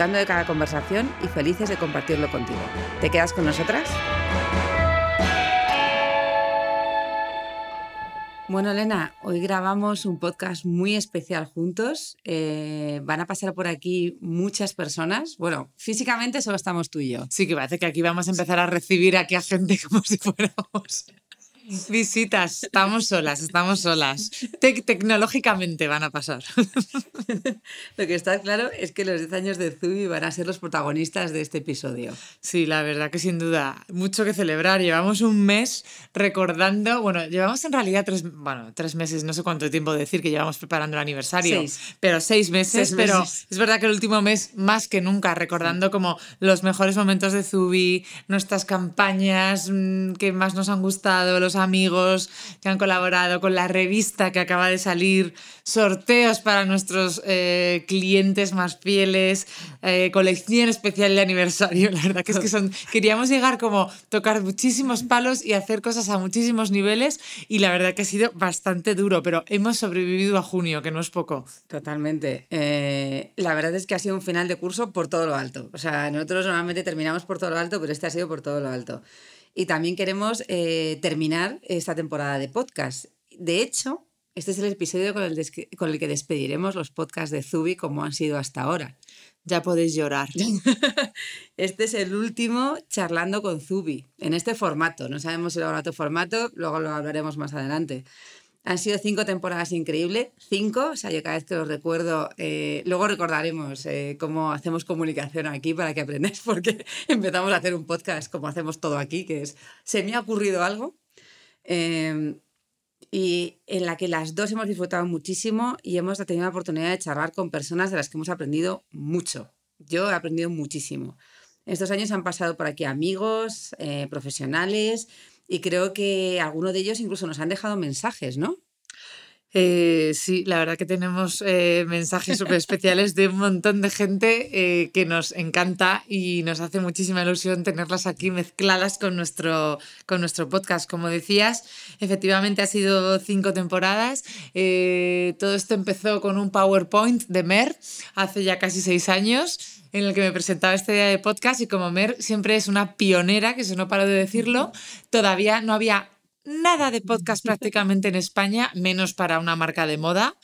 disfrutando de cada conversación y felices de compartirlo contigo. ¿Te quedas con nosotras? Bueno, Elena, hoy grabamos un podcast muy especial juntos. Eh, van a pasar por aquí muchas personas. Bueno, físicamente solo estamos tú y yo. Sí, que parece que aquí vamos a empezar a recibir aquí a gente como si fuéramos Visitas, estamos solas, estamos solas. tecnológicamente van a pasar. Lo que está claro es que los 10 años de Zubi van a ser los protagonistas de este episodio. Sí, la verdad que sin duda, mucho que celebrar. Llevamos un mes recordando, bueno, llevamos en realidad tres, bueno, tres meses, no sé cuánto tiempo decir que llevamos preparando el aniversario, seis. pero seis meses, pero es verdad que el último mes más que nunca recordando como los mejores momentos de Zubi, nuestras campañas mm, que más nos han gustado, los amigos que han colaborado con la revista que acaba de salir, sorteos para nuestros eh, clientes más fieles, eh, colección especial de aniversario. La verdad que es que son, queríamos llegar como tocar muchísimos palos y hacer cosas a muchísimos niveles y la verdad que ha sido bastante duro, pero hemos sobrevivido a junio, que no es poco. Totalmente. Eh, la verdad es que ha sido un final de curso por todo lo alto. O sea, nosotros normalmente terminamos por todo lo alto, pero este ha sido por todo lo alto. Y también queremos eh, terminar esta temporada de podcast. De hecho, este es el episodio con el, con el que despediremos los podcasts de Zubi como han sido hasta ahora. Ya podéis llorar. Este es el último charlando con Zubi, en este formato. No sabemos si lo habrá otro formato, luego lo hablaremos más adelante. Han sido cinco temporadas increíbles, cinco, o sea, yo cada vez que los recuerdo, eh, luego recordaremos eh, cómo hacemos comunicación aquí para que aprendáis, porque empezamos a hacer un podcast como hacemos todo aquí, que es, se me ha ocurrido algo, em, y en la que las dos hemos disfrutado muchísimo y hemos tenido la oportunidad de charlar con personas de las que hemos aprendido mucho. Yo he aprendido muchísimo. Estos años han pasado por aquí amigos, eh, profesionales, y creo que algunos de ellos incluso nos han dejado mensajes, ¿no? Eh, sí, la verdad que tenemos eh, mensajes súper especiales de un montón de gente eh, que nos encanta y nos hace muchísima ilusión tenerlas aquí mezcladas con nuestro, con nuestro podcast. Como decías, efectivamente ha sido cinco temporadas. todo esto empezó con un PowerPoint de Mer hace ya casi seis años en el que me presentaba este día de podcast y como Mer siempre es una pionera, que eso no paro de decirlo, todavía no había nada de podcast prácticamente en España, menos para una marca de moda.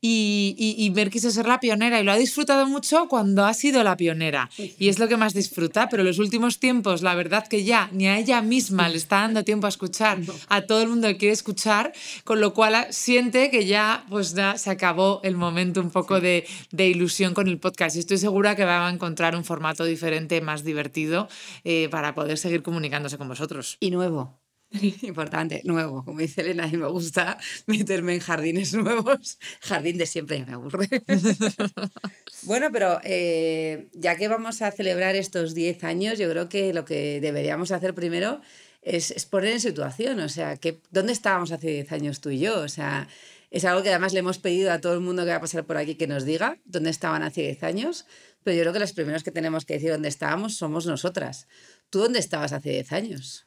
Y, y, Mer quiso ser la pionera y lo ha disfrutado mucho cuando ha sido la pionera. Y es lo que más disfruta, pero en los últimos tiempos, la verdad que ya ni a ella misma le está dando tiempo a escuchar a todo el mundo que quiere escuchar, con lo cual siente que ya, pues ya se acabó el momento un poco de, de ilusión con el podcast. Y estoy segura que va a encontrar un formato diferente, más divertido, eh, para poder seguir comunicándose con vosotros. Y nuevo. Importante, nuevo. Como dice Elena, y me gusta meterme en jardines nuevos. Jardín de siempre me aburre. bueno, pero eh, ya que vamos a celebrar estos 10 años, yo creo que lo que deberíamos hacer primero es, es poner en situación. O sea, que, ¿dónde estábamos hace 10 años tú y yo? O sea, es algo que además le hemos pedido a todo el mundo que va a pasar por aquí que nos diga dónde estaban hace 10 años. Pero yo creo que los primeros que tenemos que decir dónde estábamos somos nosotras. ¿Tú dónde estabas hace 10 años?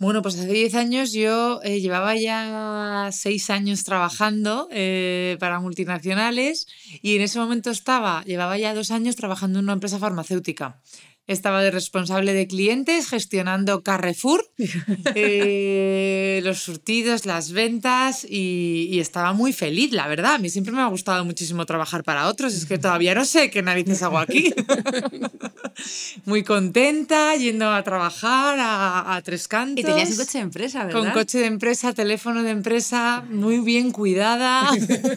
Bueno, pues hace 10 años yo eh, llevaba ya 6 años trabajando eh, para multinacionales y en ese momento estaba, llevaba ya 2 años trabajando en una empresa farmacéutica. Estaba de responsable de clientes gestionando Carrefour, eh, los surtidos, las ventas y, estaba muy feliz, la verdad. A mí siempre me ha gustado muchísimo trabajar para otros. Es que todavía no sé qué narices hago aquí. muy contenta, yendo a trabajar a, tres cantos. Y tenías un coche de empresa, ¿verdad? Con coche de empresa, teléfono de empresa, muy bien cuidada,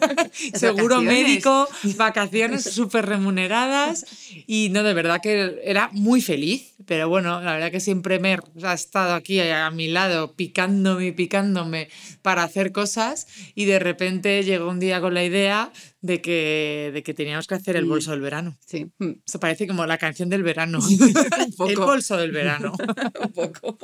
seguro médico, vacaciones súper remuneradas. Y no, de verdad que era muy feliz, Pero bueno, la verdad que siempre Mer ha estado aquí a mi lado picándome y picándome para hacer cosas y de repente llegó un día con la idea de que, de que teníamos que hacer el bolso del verano. Sí. Esto parece como la canción del verano. El bolso del verano. un poco.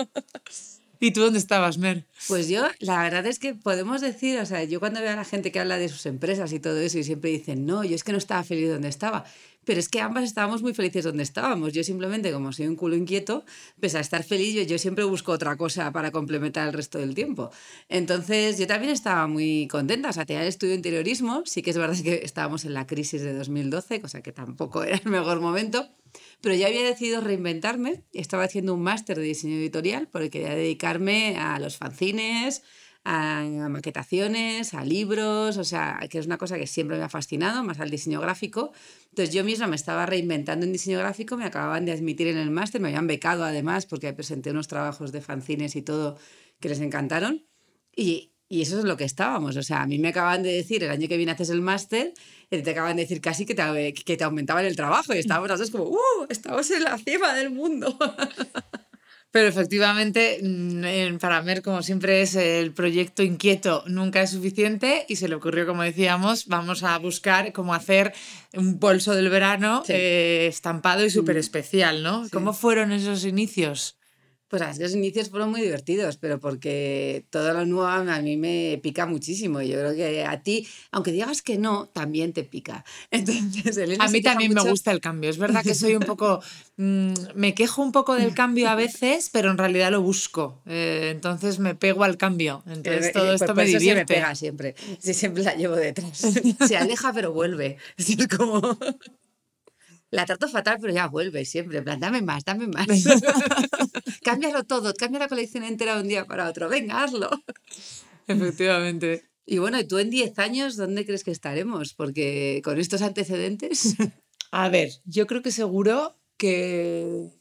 ¿Y tú dónde estabas, Mer? Pues yo, la verdad es que podemos decir, o sea, yo cuando veo a la gente que habla de sus empresas y todo eso y siempre dicen, no, yo es que no estaba feliz donde estaba. Pero es que ambas estábamos muy felices donde estábamos. Yo simplemente, como soy un culo inquieto, pese a estar feliz, yo, siempre busco otra cosa para complementar el resto del tiempo. Entonces, yo también estaba muy contenta. O sea, tenía el estudio de interiorismo. Sí que es verdad que estábamos en la crisis de 2012, cosa que tampoco era el mejor momento. Pero ya había decidido reinventarme. Estaba haciendo un máster de diseño editorial porque quería dedicarme a los fanzines, a, maquetaciones, a libros, o sea, que es una cosa que siempre me ha fascinado, más al diseño gráfico. Entonces yo misma me estaba reinventando en diseño gráfico, me acababan de admitir en el máster, me habían becado además porque presenté unos trabajos de fanzines y todo que les encantaron. Y, y eso es lo que estábamos. O sea, a mí me acaban de decir el año que viene haces el máster, y te acaban de decir casi que te, que te aumentaban el trabajo. Y estábamos las dos como, ¡uh! Estamos en la cima del mundo. Pero efectivamente, mm, para Mer, como siempre es el proyecto inquieto, nunca es suficiente y se le ocurrió, como decíamos, vamos a buscar cómo hacer un bolso del verano eh, estampado y súper especial, ¿no? ¿Cómo fueron esos inicios? Pues los inicios fueron muy divertidos, pero porque todo lo nuevo a mí me pica muchísimo. Yo creo que a ti, aunque digas que no, también te pica. Entonces, a mí también me gusta el cambio. Es verdad que soy un poco, mm, me quejo un poco del cambio a veces, pero en realidad lo busco. Eh, entonces me pego al cambio. Entonces eh, todo pues esto me divierte. me pega siempre. Sí, siempre la llevo detrás. Se aleja pero vuelve. Es como la trato fatal, pero ya vuelve siempre. En plan, dame más, dame más. Cámbialo todo, cambia la colección entera de un día para otro. Venga, hazlo. Efectivamente. Y bueno, ¿y tú en 10 años dónde crees que estaremos? Porque con estos antecedentes. A ver, yo creo que seguro que.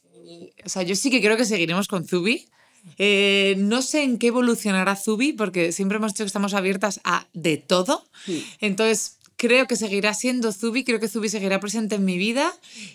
O sea, yo sí que creo que seguiremos con Zubi. Eh, no sé en qué evolucionará Zubi, porque siempre hemos dicho que estamos abiertas a de todo. Entonces, creo que seguirá siendo Zubi, creo que Zubi seguirá presente en mi vida,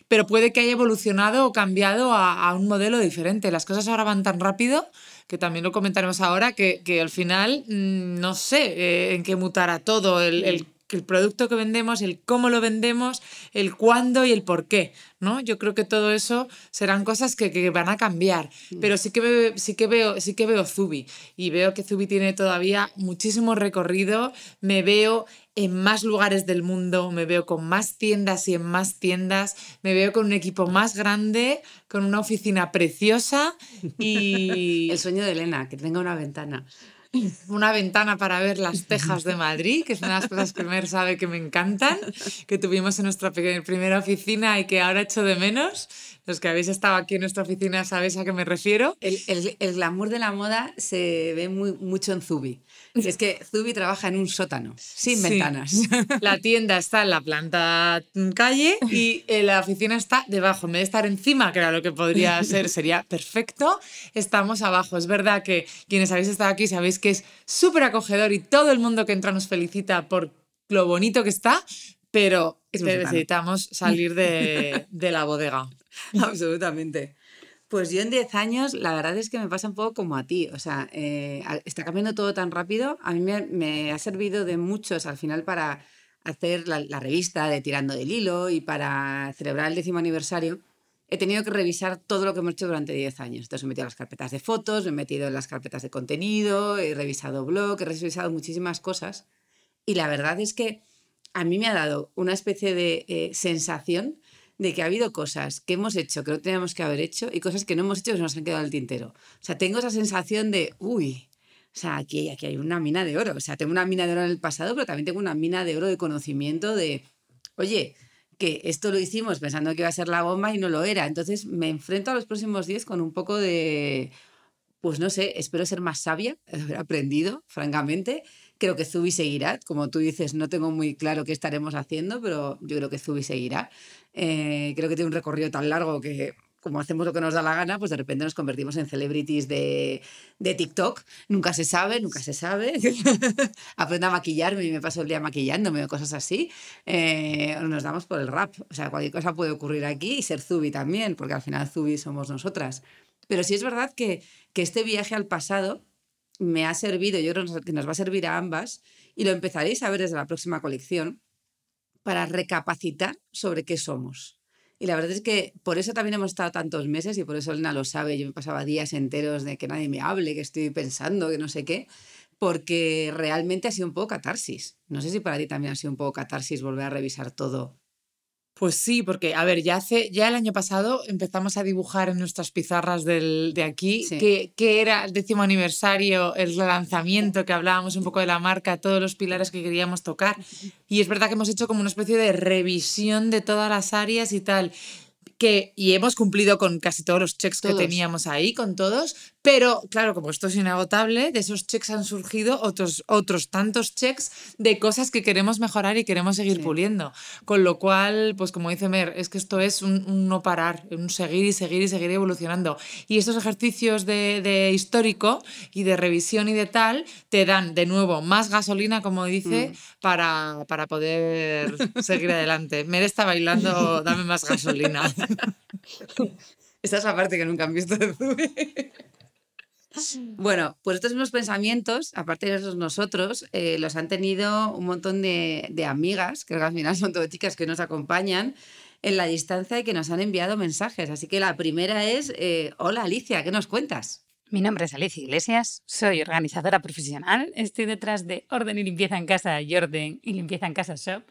pero puede que haya evolucionado o cambiado a, un modelo diferente. Las cosas ahora van tan rápido que también lo comentaremos ahora, que, al final mm, no sé eh, en qué mutará todo, el el producto que vendemos, el cómo lo vendemos, el cuándo y el por qué, ¿no? Yo creo que todo eso serán cosas que, van a cambiar, mm. pero sí que, sí, que veo, sí que veo Zubi y veo que Zubi tiene todavía muchísimo recorrido, me veo en más lugares del mundo, me veo con más tiendas y en más tiendas, me veo con un equipo más grande, con una oficina preciosa y... El sueño de Elena, que tenga una ventana una ventana para ver las tejas de Madrid, que es una de las cosas que Mer sabe que me encantan, que tuvimos en nuestra primera oficina y que ahora echo de menos. Los que habéis estado aquí en nuestra oficina sabéis a qué me refiero. El, el, el glamour de la moda se ve muy, mucho en Zubi. Es que Zubi trabaja en un sótano, sin ventanas. La tienda está en la planta calle y eh, la oficina está debajo. En vez de estar encima, que era lo que podría ser, sería perfecto, estamos abajo. Es verdad que quienes habéis estado aquí sabéis que es súper acogedor y todo el mundo que entra nos felicita por lo bonito que está, pero necesitamos salir de, de la bodega. Absolutamente. Pues yo en 10 años, la verdad es que me pasa un poco como a ti. O sea, eh, está cambiando todo tan rápido. A mí me, ha servido de muchos al final para hacer la, revista de Tirando del Hilo y para celebrar el décimo aniversario. He tenido que revisar todo lo que hemos hecho durante 10 años. Entonces, me he metido en las carpetas de fotos, me he metido en las carpetas de contenido, he revisado blog, he revisado muchísimas cosas. Y la verdad es que a mí me ha dado una especie de eh, sensación de que ha habido cosas que hemos hecho que no teníamos que haber hecho y cosas que no hemos hecho que se nos han quedado al tintero. O sea, tengo esa sensación de, uy, o sea, aquí, aquí hay una mina de oro. O sea, tengo una mina de oro en el pasado, pero también tengo una mina de oro de conocimiento de, oye, que esto lo hicimos pensando que iba a ser la bomba y no lo era. Entonces me enfrento a los próximos días con un poco de, pues no sé, espero ser más sabia, haber aprendido, francamente. Creo que Zubi seguirá, como tú dices, no tengo muy claro qué estaremos haciendo, pero yo creo que Zubi seguirá. Eh, creo que tiene un recorrido tan largo que como hacemos lo que nos da la gana, pues de repente nos convertimos en celebrities de, de TikTok. Nunca se sabe, nunca se sabe. Aprendo a maquillarme y me paso el día maquillándome o cosas así. Eh, nos damos por el rap. O sea, cualquier cosa puede ocurrir aquí y ser Zubi también, porque al final Zubi somos nosotras. Pero sí es verdad que, que este viaje al pasado me ha servido, yo creo que nos va a servir a ambas, y lo empezaréis a ver desde la próxima colección, para recapacitar sobre qué somos. Y la verdad es que por eso también hemos estado tantos meses y por eso Elena lo sabe. Yo me pasaba días enteros de que nadie me hable, que estoy pensando, que no sé qué, porque realmente ha sido un poco catarsis. No sé si para ti también ha sido un poco catarsis volver a revisar todo pues sí, porque, a ver, ya hace, ya el año pasado empezamos a dibujar en nuestras pizarras del, de aquí, que, que, era el décimo aniversario, el relanzamiento, que hablábamos un poco de la marca, todos los pilares que queríamos tocar. Y es verdad que hemos hecho como una especie de revisión de todas las áreas y tal que, y hemos cumplido con casi todos los checks que teníamos ahí, con todos, pero claro, como esto es inagotable, de esos checks han surgido otros, otros tantos checks de cosas que queremos mejorar y queremos seguir puliendo. Con lo cual, pues como dice Mer, es que esto es un, no parar, un seguir y seguir y seguir evolucionando. Y estos ejercicios de, de, histórico y de revisión y de tal te dan de nuevo más gasolina, como dice, mm. para, para poder seguir adelante. Mer está bailando, dame más gasolina. Esta es la parte que nunca han visto de. Bueno, pues estos mismos pensamientos, aparte de esos nosotros, eh, los han tenido un montón de, amigas, que al final son todas chicas que nos acompañan en la distancia y que nos han enviado mensajes. Así que la primera es, eh, hola Alicia, ¿qué nos cuentas? Mi nombre es Alicia Iglesias, soy organizadora profesional, estoy detrás de Orden y Limpieza en Casa y Orden y Limpieza en Casa Shop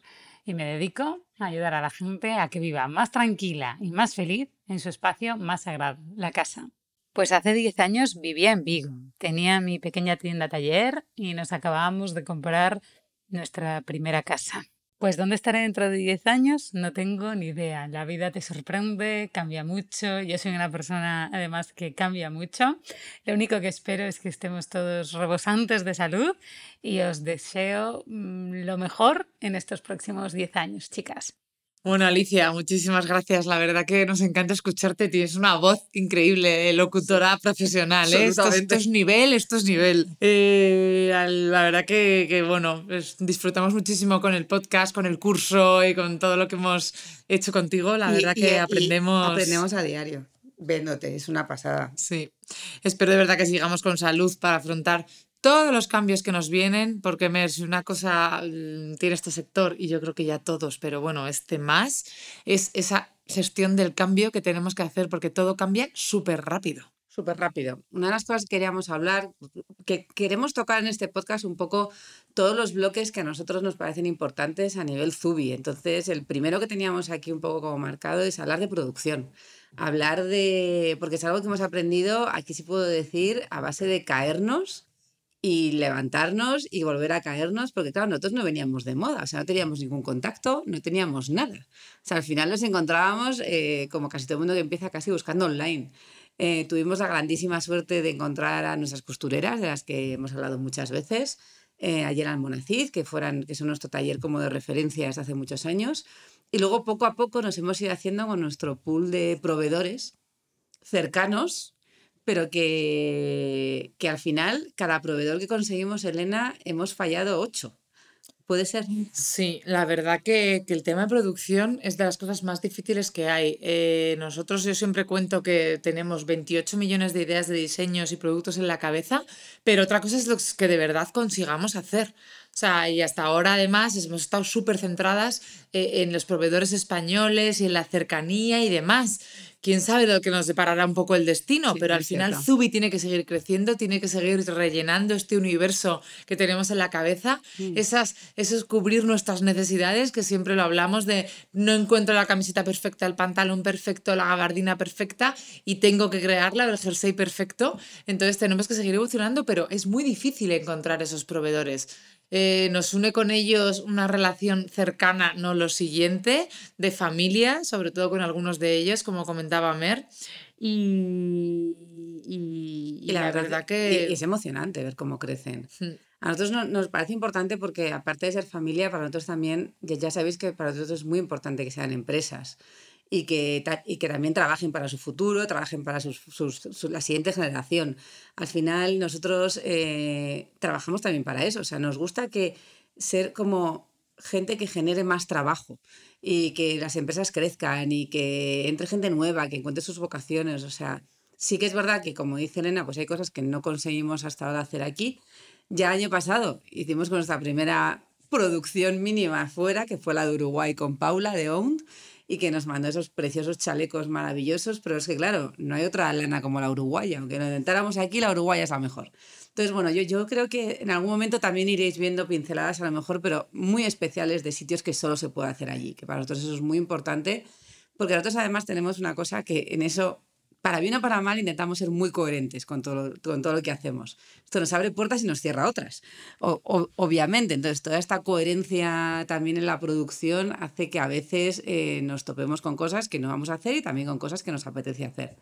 y me dedico a ayudar a la gente a que viva más tranquila y más feliz en su espacio más sagrado, la casa. Pues hace 10 años vivía en Vigo. Tenía mi pequeña tienda taller y nos acabábamos de comprar nuestra primera casa. Pues dónde estaré dentro de 10 años no tengo ni idea. La vida te sorprende, cambia mucho. Yo soy una persona además que cambia mucho. Lo único que espero es que estemos todos rebosantes de salud y os deseo mm, lo mejor en estos próximos 10 años, chicas. Bueno, Alicia, muchísimas gracias. La verdad que nos encanta escucharte. Tienes una voz increíble, locutora profesional. ¿eh? Esto, es nivel, esto es nivel. Eh, la verdad que, bueno, disfrutamos muchísimo con el podcast, con el curso y con todo lo que hemos hecho contigo. La verdad que aprendemos. aprendemos a diario. Véndote, es una pasada. Sí. Espero de verdad que sigamos con salud para afrontar todos los cambios que nos vienen, porque si una cosa mm, tiene este sector, y yo creo que ya todos, pero bueno, este más, es esa gestión del cambio que tenemos que hacer, porque todo cambia súper rápido. Súper rápido. Una de las cosas que queríamos hablar, que queremos tocar en este podcast un poco todos los bloques que a nosotros nos parecen importantes a nivel Zubi. Entonces, el primero que teníamos aquí un poco como marcado es hablar de producción. Hablar de, porque es algo que hemos aprendido, aquí sí puedo decir, a base de caernos y levantarnos y volver a caernos, porque claro, nosotros no veníamos de moda, o sea, no teníamos ningún contacto, no teníamos nada. O sea, al final nos encontrábamos, eh, como casi todo el mundo que empieza casi buscando online. Eh, tuvimos la grandísima suerte de encontrar a nuestras costureras, de las que hemos hablado muchas veces, eh, ayer al Monacid, que, fueran, que son nuestro taller como de referencia desde hace muchos años. Y luego poco a poco nos hemos ido haciendo con nuestro pool de proveedores cercanos pero que, que al final, cada proveedor que conseguimos, Elena, hemos fallado ocho. ¿Puede ser? Sí, la verdad que, que, el tema de producción es de las cosas más difíciles que hay. Eh, nosotros yo siempre cuento que tenemos 28 millones de ideas de diseños y productos en la cabeza, pero otra cosa es lo que de verdad consigamos hacer. O sea, y hasta ahora además hemos estado súper centradas eh, en los proveedores españoles y en la cercanía y demás quién sabe lo que nos deparará un poco el destino, pero al final Zubi tiene que seguir creciendo, tiene que seguir rellenando este universo que tenemos en la cabeza, mm. esas, esos cubrir nuestras necesidades, que siempre lo hablamos de no encuentro la camiseta perfecta, el pantalón perfecto, la gabardina perfecta y tengo que crearla, el jersey perfecto. Entonces tenemos que seguir evolucionando, pero es muy difícil encontrar esos proveedores. Eh, nos une con ellos una relación cercana, no lo siguiente, de familia, sobre todo con algunos de ellos, como comentaba Mer. Y, y, la, verdad, que... es emocionante ver cómo crecen. Hmm. A nosotros nos parece importante porque aparte de ser familia, para nosotros también, ya, ya sabéis que para nosotros es muy importante que sean empresas y que, y que también trabajen para su futuro, trabajen para la siguiente generación. Al final nosotros eh, trabajamos también para eso, o sea, nos gusta que ser como gente que genere más trabajo y que las empresas crezcan y que entre gente nueva, que encuentre sus vocaciones, o sea, sí que es verdad que como dice Elena, pues hay cosas que no conseguimos hasta ahora hacer aquí. Ya año pasado hicimos con nuestra primera producción mínima afuera, que fue la de Uruguay con Paula de Owned, y que nos mandó esos preciosos chalecos maravillosos, pero es que claro, no hay otra lana como la uruguaya, aunque lo intentáramos aquí, la uruguaya es la mejor. Entonces, bueno, yo, yo creo que en algún momento también iréis viendo pinceladas a lo mejor, pero muy especiales de sitios que solo se puede hacer allí, que para nosotros eso es muy importante, porque nosotros además tenemos una cosa que en eso para bien o para mal, intentamos ser muy coherentes con todo, con todo lo que hacemos. Esto nos abre puertas y nos cierra otras, obviamente. Entonces, toda esta coherencia también en la producción hace que a veces eh, nos topemos con cosas que no vamos a hacer y también con cosas que nos apetece hacer.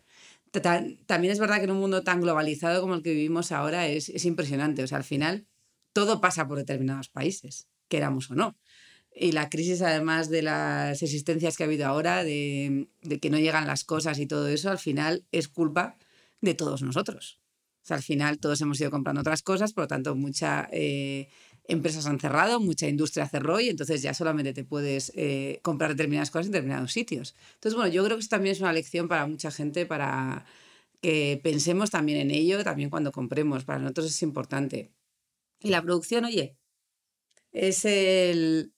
También es verdad que en un mundo tan globalizado como el que vivimos ahora es, es impresionante. O sea, al final, todo pasa por determinados países, queramos o no. Y la crisis, además de las existencias que ha habido ahora, de, que no llegan las cosas y todo eso, al final es culpa de todos nosotros. O sea, al final todos hemos ido comprando otras cosas, por lo tanto, muchas eh, empresas han cerrado, mucha industria cerró y entonces ya solamente te puedes eh, comprar determinadas cosas en determinados sitios. Entonces, bueno, yo creo que eso también es una lección para mucha gente, para que pensemos también en ello, también cuando compremos. Para nosotros es importante. Y la producción, oye, es el,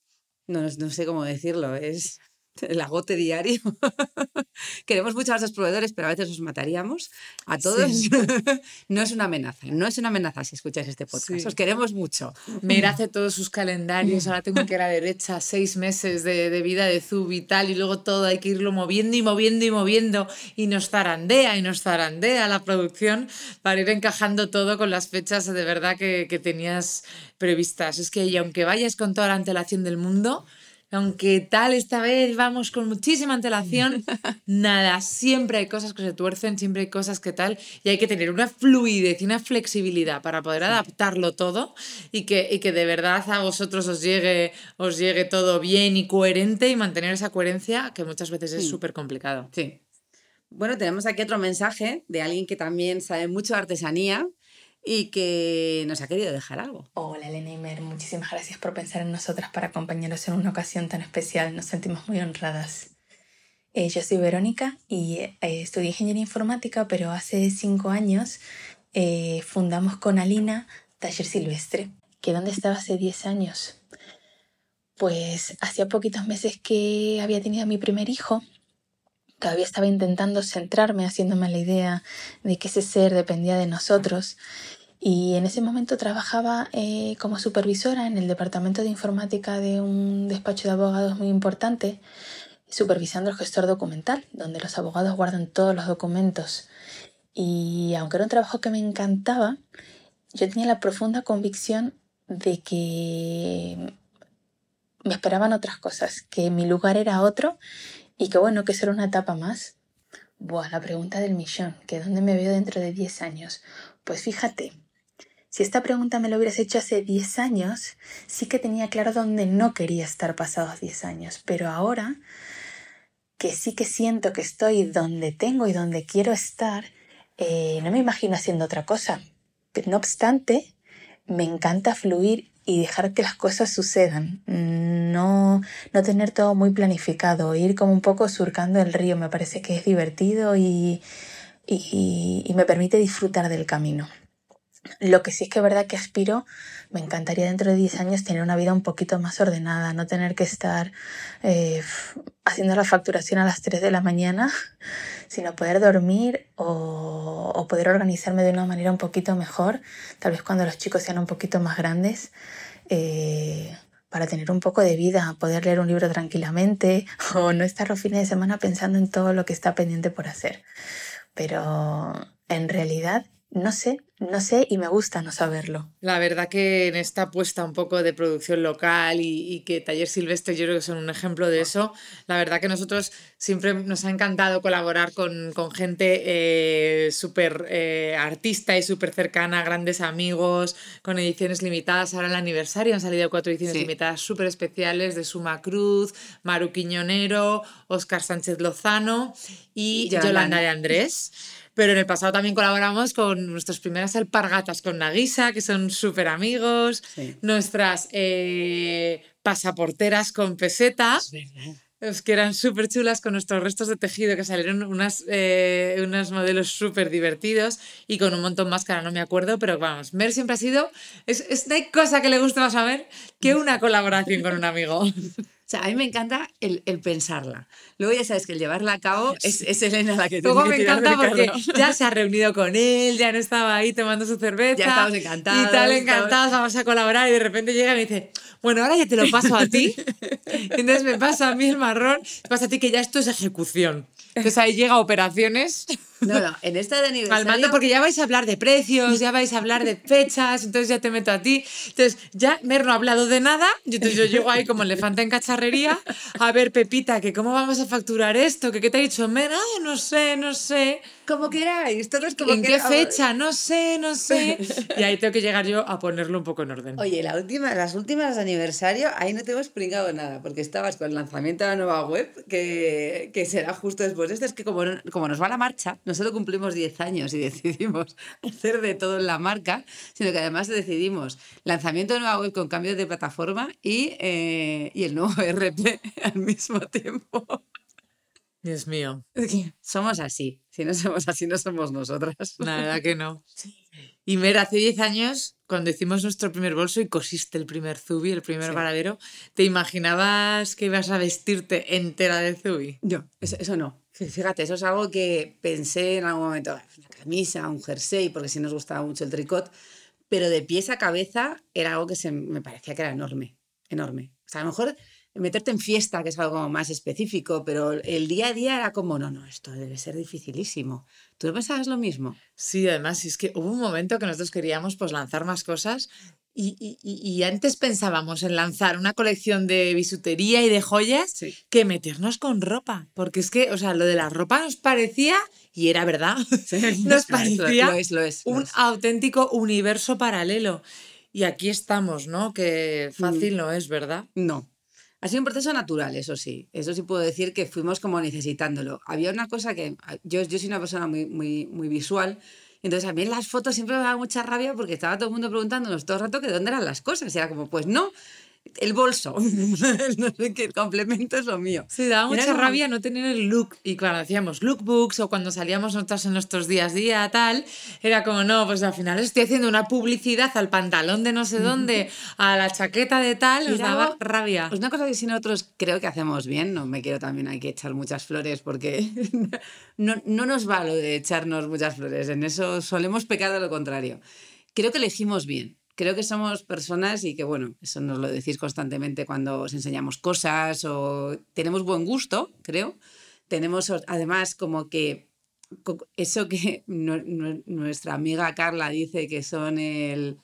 no, no sé cómo decirlo, es el agote diario. Queremos mucho a los proveedores, pero a veces os mataríamos a todos. no es una amenaza, no es una amenaza si escucháis este podcast. Os queremos mucho. Mira, hace todos sus calendarios, ahora tengo que ir a la derecha seis meses de, de, vida de Zub y tal, y luego todo hay que irlo moviendo y moviendo y moviendo, y nos zarandea y nos zarandea la producción para ir encajando todo con las fechas de verdad que, que tenías previstas. Es que y aunque vayas con toda la antelación del mundo, aunque tal esta vez vamos con muchísima antelación, nada, siempre hay cosas que se tuercen, siempre hay cosas que tal, y hay que tener una fluidez y una flexibilidad para poder adaptarlo todo y que, que de verdad a vosotros os llegue, os llegue todo bien y coherente y mantener esa coherencia que muchas veces es súper complicado. Sí. Bueno, tenemos aquí otro mensaje de alguien que también sabe mucho de artesanía y que nos ha querido dejar algo. Hola Elena Imer, muchísimas gracias por pensar en nosotras para acompañaros en una ocasión tan especial. Nos sentimos muy honradas. Eh, yo soy Verónica y eh, estudié ingeniería informática, pero hace cinco años eh, fundamos con Alina Taller Silvestre. ¿Que dónde estaba hace diez años? Pues hacía poquitos meses que había tenido mi primer hijo Todavía estaba intentando centrarme, haciéndome la idea de que ese ser dependía de nosotros. Y en ese momento trabajaba eh, como supervisora en el departamento de informática de un despacho de abogados muy importante, supervisando el gestor documental, donde los abogados guardan todos los documentos. Y aunque era un trabajo que me encantaba, yo tenía la profunda convicción de que me esperaban otras cosas, que mi lugar era otro y que bueno, que será una etapa más. Buah, la pregunta del millón, que dónde me veo dentro de 10 años. Pues fíjate, si esta pregunta me lo hubieras hecho hace 10 años, sí que tenía claro dónde no quería estar pasados 10 años, pero ahora que sí que siento que estoy donde tengo y donde quiero estar, eh, no me imagino haciendo otra cosa. No obstante, me encanta fluir y dejar que las cosas sucedan. No, no tener todo muy planificado, ir como un poco surcando el río. Me parece que es divertido y, y, me permite disfrutar del camino. Lo que sí es que es verdad que aspiro, me encantaría dentro de 10 años tener una vida un poquito más ordenada, no tener que estar eh, haciendo la facturación a las 3 de la mañana, sino poder dormir o, poder organizarme de una manera un poquito mejor, tal vez cuando los chicos sean un poquito más grandes, eh, para tener un poco de vida, poder leer un libro tranquilamente o no estar los fines de semana pensando en todo lo que está pendiente por hacer. Pero en realidad no sé, no sé y me gusta no saberlo. La verdad que en esta apuesta un poco de producción local y, que Taller Silvestre yo creo que son un ejemplo de eso, la verdad que nosotros siempre nos ha encantado colaborar con, gente eh, súper eh, artista y súper cercana, grandes amigos, con ediciones limitadas. Ahora el aniversario han salido cuatro ediciones limitadas súper especiales de Suma Cruz, Maru Quiñonero, Oscar Sánchez Lozano y Yolanda de Andrés. Pero en el pasado también colaboramos con nuestras primeras alpargatas con Nagisa, que son súper amigos, nuestras eh, pasaporteras con peseta. que eran súper chulas con nuestros restos de tejido, que salieron unas, eh, unos modelos súper divertidos y con un montón más que ahora no me acuerdo, pero vamos, Mer siempre ha sido, es, es, no hay cosa que le guste más a Mer que una colaboración con un amigo. O sea, a mí me encanta el, el, pensarla. Luego ya sabes que el llevarla a cabo es, es Elena la que tiene Luego me encanta porque ya se ha reunido con él, ya no estaba ahí tomando su cerveza. Ya estamos encantados. Y tal, encantados, vamos a colaborar. Y de repente llega y me dice, bueno, ahora ya te lo paso a ti. Entonces me pasa a mí el marrón, pasa a ti que ya esto es ejecución. Entonces ahí llega operaciones. No, no, en esta de aniversario... mando porque ya vais a hablar de precios, ya vais a hablar de fechas, entonces ya te meto a ti. Entonces, ya Mer no ha hablado de nada, entonces yo llego ahí como elefante en cacharrería, a ver, Pepita, que cómo vamos a facturar esto, que qué te ha dicho Mer, ah, no sé, no sé. Como queráis, todos como ¿En qué fecha? No sé, no sé. Y ahí tengo que llegar yo a ponerlo un poco en orden. Oye, la última, las últimas de aniversario, ahí no te hemos pringado nada, porque estabas con el lanzamiento de la nueva web, que, que será justo después de esto. Es que como, como nos va la marcha, nosotros cumplimos 10 años y decidimos hacer de todo en la marca, sino que además decidimos lanzamiento de nueva web con cambios de plataforma y, eh, y el nuevo RP al mismo tiempo. Dios mío. Somos así. Si no somos así, no somos nosotras. La verdad que no. Y mira, hace 10 años, cuando hicimos nuestro primer bolso y cosiste el primer Zubi, el primer varadero, ¿te imaginabas que ibas a vestirte entera de Zubi? Yo, eso, no. Fíjate, eso es algo que pensé en algún momento, una camisa, un jersey, porque sí nos gustaba mucho el tricot, pero de pies a cabeza era algo que se, me parecía que era enorme, enorme. O sea, a lo mejor meterte en fiesta, que es algo más específico, pero el día a día era como, no, no, esto debe ser dificilísimo. ¿Tú no pensabas lo mismo? Sí, además, es que hubo un momento que nosotros queríamos pues lanzar más cosas y, y, y antes pensábamos en lanzar una colección de bisutería y de joyas que meternos con ropa, porque es que, o sea, lo de la ropa nos parecía, y era verdad, nos parecía un auténtico universo paralelo. Y aquí estamos, ¿no? Que mm. fácil no es, ¿verdad? No, ha sido un proceso natural, eso sí. Eso sí puedo decir que fuimos como necesitándolo. Había una cosa que yo, yo soy una persona muy, muy, muy visual. Entonces a mí las fotos siempre me daba mucha rabia porque estaba todo el mundo preguntándonos todo el rato que dónde eran las cosas. Y era como, pues no, el bolso. no sé qué, el complemento es lo mío. Sí, daba mucha rabia no tener el look. Y claro, hacíamos lookbooks o cuando salíamos nosotros en nuestros días a día, tal, era como, no, pues al final estoy haciendo una publicidad al pantalón de no sé dónde, a la chaqueta de tal, nos daba rabia. Pues una cosa que si nosotros creo que hacemos bien, no me quiero también hay que echar muchas flores porque no, no nos va lo de echarnos muchas flores. En eso solemos pecar de lo contrario. Creo que elegimos bien creo que somos personas y que, bueno, eso nos lo decís constantemente cuando os enseñamos cosas o tenemos buen gusto, creo. Tenemos además como que eso que nuestra amiga Carla dice que son el,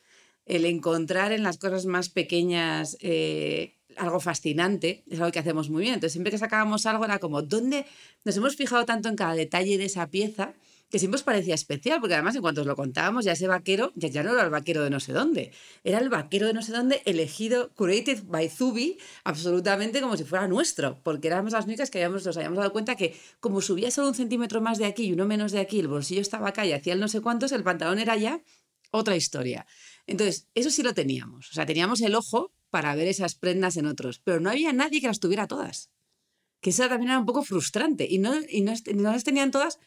el encontrar en las cosas más pequeñas eh, algo fascinante, es algo que hacemos muy bien. Entonces, siempre que sacábamos algo era como, ¿dónde nos hemos fijado tanto en cada detalle de esa pieza? Que siempre os parecía especial, porque además en cuanto os lo contábamos, ya ese vaquero, ya, ya no era el vaquero de no sé dónde, era el vaquero de no sé dónde elegido, curated by Zubi, absolutamente como si fuera nuestro, porque éramos las únicas que habíamos, nos habíamos dado cuenta que como subía solo un centímetro más de aquí y uno menos de aquí, el bolsillo estaba acá y hacía el no sé cuántos, el pantalón era ya otra historia. Entonces, eso sí lo teníamos, o sea, teníamos el ojo para ver esas prendas en otros, pero no había nadie que las tuviera todas. Que eso también era un poco frustrante y no, y no, no las tenían todas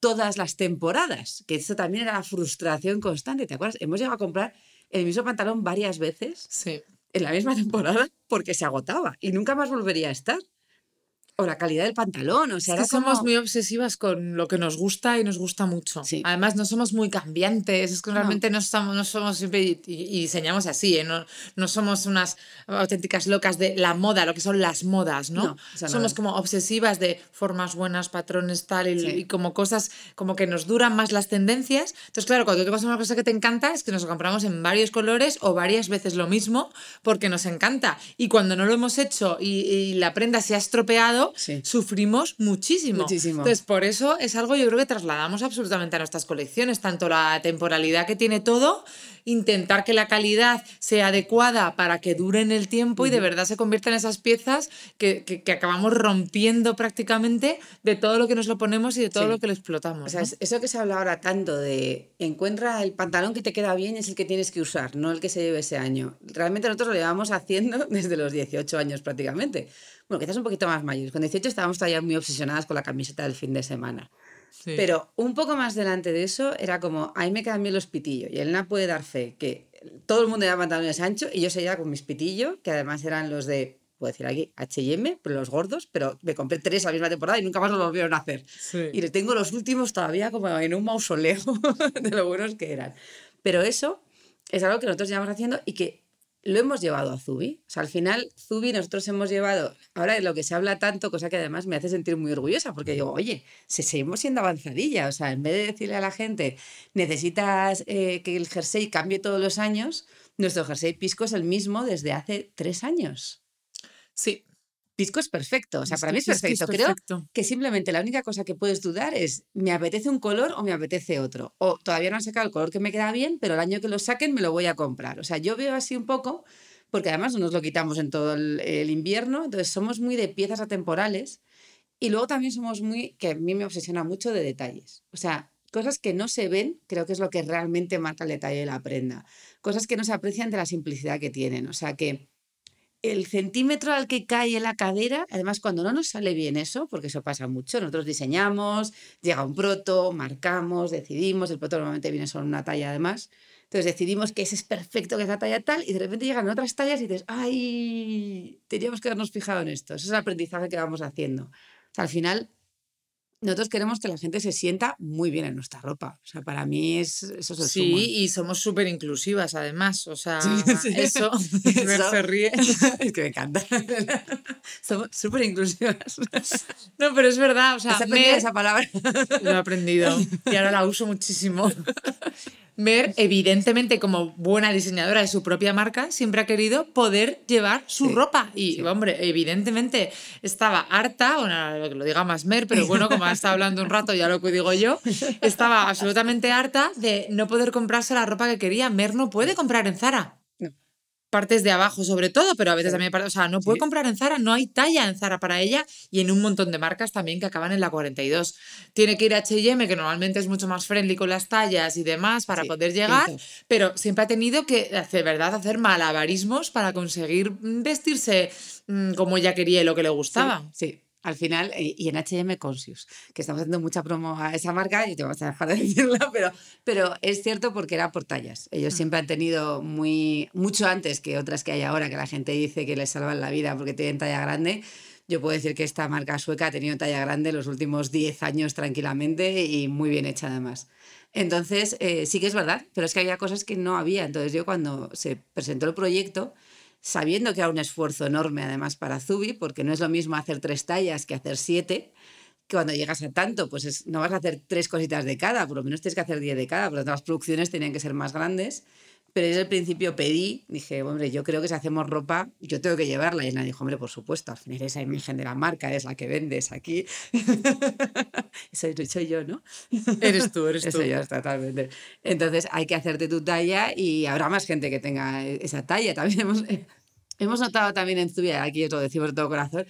todas las temporadas, que eso también era la frustración constante, ¿te acuerdas? Hemos llegado a comprar el mismo pantalón varias veces sí. en la misma temporada porque se agotaba y nunca más volvería a estar. O la calidad del pantalón. O sea, Es que era como- somos muy obsesivas con lo que nos gusta y nos gusta mucho. Sí. Además, no somos muy cambiantes, es que No. realmente no, estamos, no somos siempre, y, y diseñamos así, ¿eh? no, no somos unas auténticas locas de la moda, lo que son las modas, ¿no? Somos nada. como obsesivas de formas buenas, patrones, tal, y, Sí. y como cosas como que nos duran más las tendencias. Entonces, claro, cuando tú vas a una cosa que te encanta, es que nos compramos en varios colores o varias veces lo mismo, porque nos encanta. Y cuando no lo hemos hecho y, y la prenda se ha estropeado, Sí. sufrimos muchísimo. Muchísimo. Entonces, por eso es algo yo creo que trasladamos absolutamente a nuestras colecciones, tanto la temporalidad que tiene todo, intentar que la calidad sea adecuada para que dure en el tiempo y de verdad se conviertan en esas piezas que, que- que acabamos rompiendo prácticamente de todo lo que nos lo ponemos y de todo Sí. lo que lo explotamos. O sea, eso que se habla ahora tanto de encuentra el pantalón que te queda bien es el que tienes que usar, no el que se lleve ese año. Realmente nosotros lo llevamos haciendo desde los 18 años prácticamente. Bueno, quizás un poquito más mayores. Con 18 estábamos todavía muy obsesionadas con la camiseta del fin de semana. Sí. Pero un poco más delante de eso era como, a mí me quedan bien los pitillos y Elena puede dar fe que todo el mundo lleva pantalones anchos y yo seguía con mis pitillos, que además eran los de, puedo decir aquí, H&M, pero los gordos, pero me compré tres a la misma temporada y nunca más los volvieron a hacer. Sí. Y les tengo los últimos todavía como en un mausoleo de lo buenos que eran. Pero eso es algo que nosotros llevamos haciendo y que lo hemos llevado a Zubi. O sea, al final, Zubi nosotros hemos llevado, ahora de lo que se habla tanto, cosa que además me hace sentir muy orgullosa, porque digo, oye, se seguimos siendo avanzadilla. O sea, en vez de decirle a la gente, necesitas eh, que el jersey cambie todos los años, nuestro jersey Pisco es el mismo desde hace tres años. Sí. Pisco es perfecto, o sea, Es para mí es perfecto. Creo que simplemente la única cosa que puedes dudar es, ¿me apetece un color o me apetece otro? O todavía no han sacado el color que me queda bien, pero el año que lo saquen me lo voy a comprar. O sea, yo veo así un poco, porque además no nos lo quitamos en todo el, el invierno, entonces somos muy de piezas atemporales y luego también somos muy, que a mí me obsesiona mucho de detalles. O sea, cosas que no se ven, creo que es lo que realmente marca el detalle de la prenda. Cosas que no se aprecian de la simplicidad que tienen. O sea, que el centímetro al que cae la cadera, además cuando no nos sale bien eso, porque eso pasa mucho, nosotros diseñamos, llega un proto, marcamos, decidimos, el proto normalmente viene solo una talla además, entonces decidimos que ese es perfecto, que es la talla tal, y de repente llegan otras tallas y dices, ay, teníamos que habernos fijado en esto, ese es el aprendizaje que vamos haciendo. Al final, nosotros queremos que la gente se sienta muy bien en nuestra ropa. O sea, para mí es, eso es el Sí, sumo. y somos súper inclusivas además, o sea, Sí, sí. eso, Eso. se ríe. es que me encanta. Somos súper inclusivas. No, pero es verdad, o sea, ¿Has aprendido Mer- esa palabra? Lo he aprendido y ahora la uso muchísimo. Mer, evidentemente, como buena diseñadora de su propia marca, siempre ha querido poder llevar su Sí, ropa. Y, sí. hombre, evidentemente estaba harta, bueno, que lo diga más Mer, pero bueno, como ha estado hablando un rato, ya lo que digo yo, estaba absolutamente harta de no poder comprarse la ropa que quería. Mer no puede comprar en Zara. Partes de abajo sobre todo, pero a veces Sí. también, o sea, no puede Sí. comprar en Zara, no hay talla en Zara para ella y en un montón de marcas también que acaban en la 42. Tiene que ir a H&M, que normalmente es mucho más friendly con las tallas y demás para Sí, poder llegar, pero siempre ha tenido que, de verdad, hacer malabarismos para conseguir mm, vestirse mm, como ella quería y lo que le gustaba. Sí, al final, y y en HM Conscious, que estamos haciendo mucha promo a esa marca y te vamos a dejar de decirla, pero, pero es cierto porque era por tallas. Ellos Mm. siempre han tenido muy, mucho antes que otras que hay ahora, que la gente dice que les salvan la vida porque tienen talla grande. Yo puedo decir que esta marca sueca ha tenido talla grande los últimos 10 años tranquilamente y muy bien hecha además. Entonces, eh, sí que es verdad, pero es que había cosas que no había. Entonces yo cuando se presentó el proyecto, sabiendo que era un esfuerzo enorme además para Zubi, porque no es lo mismo hacer tres tallas que hacer siete, que cuando llegas a tanto, pues es- no vas a hacer tres cositas de cada, por lo menos tienes que hacer diez de cada, por lo tanto las producciones tenían que ser más grandes. Pero desde el principio pedí, dije, hombre, yo creo que si hacemos ropa, yo tengo que llevarla. Y Elena dijo, hombre, por supuesto, al final esa imagen de la marca es la que vendes aquí. soy, soy yo, ¿no? Eres tú, eres tú. Eso ya está totalmente. Entonces hay que hacerte tu talla y habrá más gente que tenga e- esa talla. También hemos, hemos notado también en Zubia, aquí os lo decimos de todo corazón,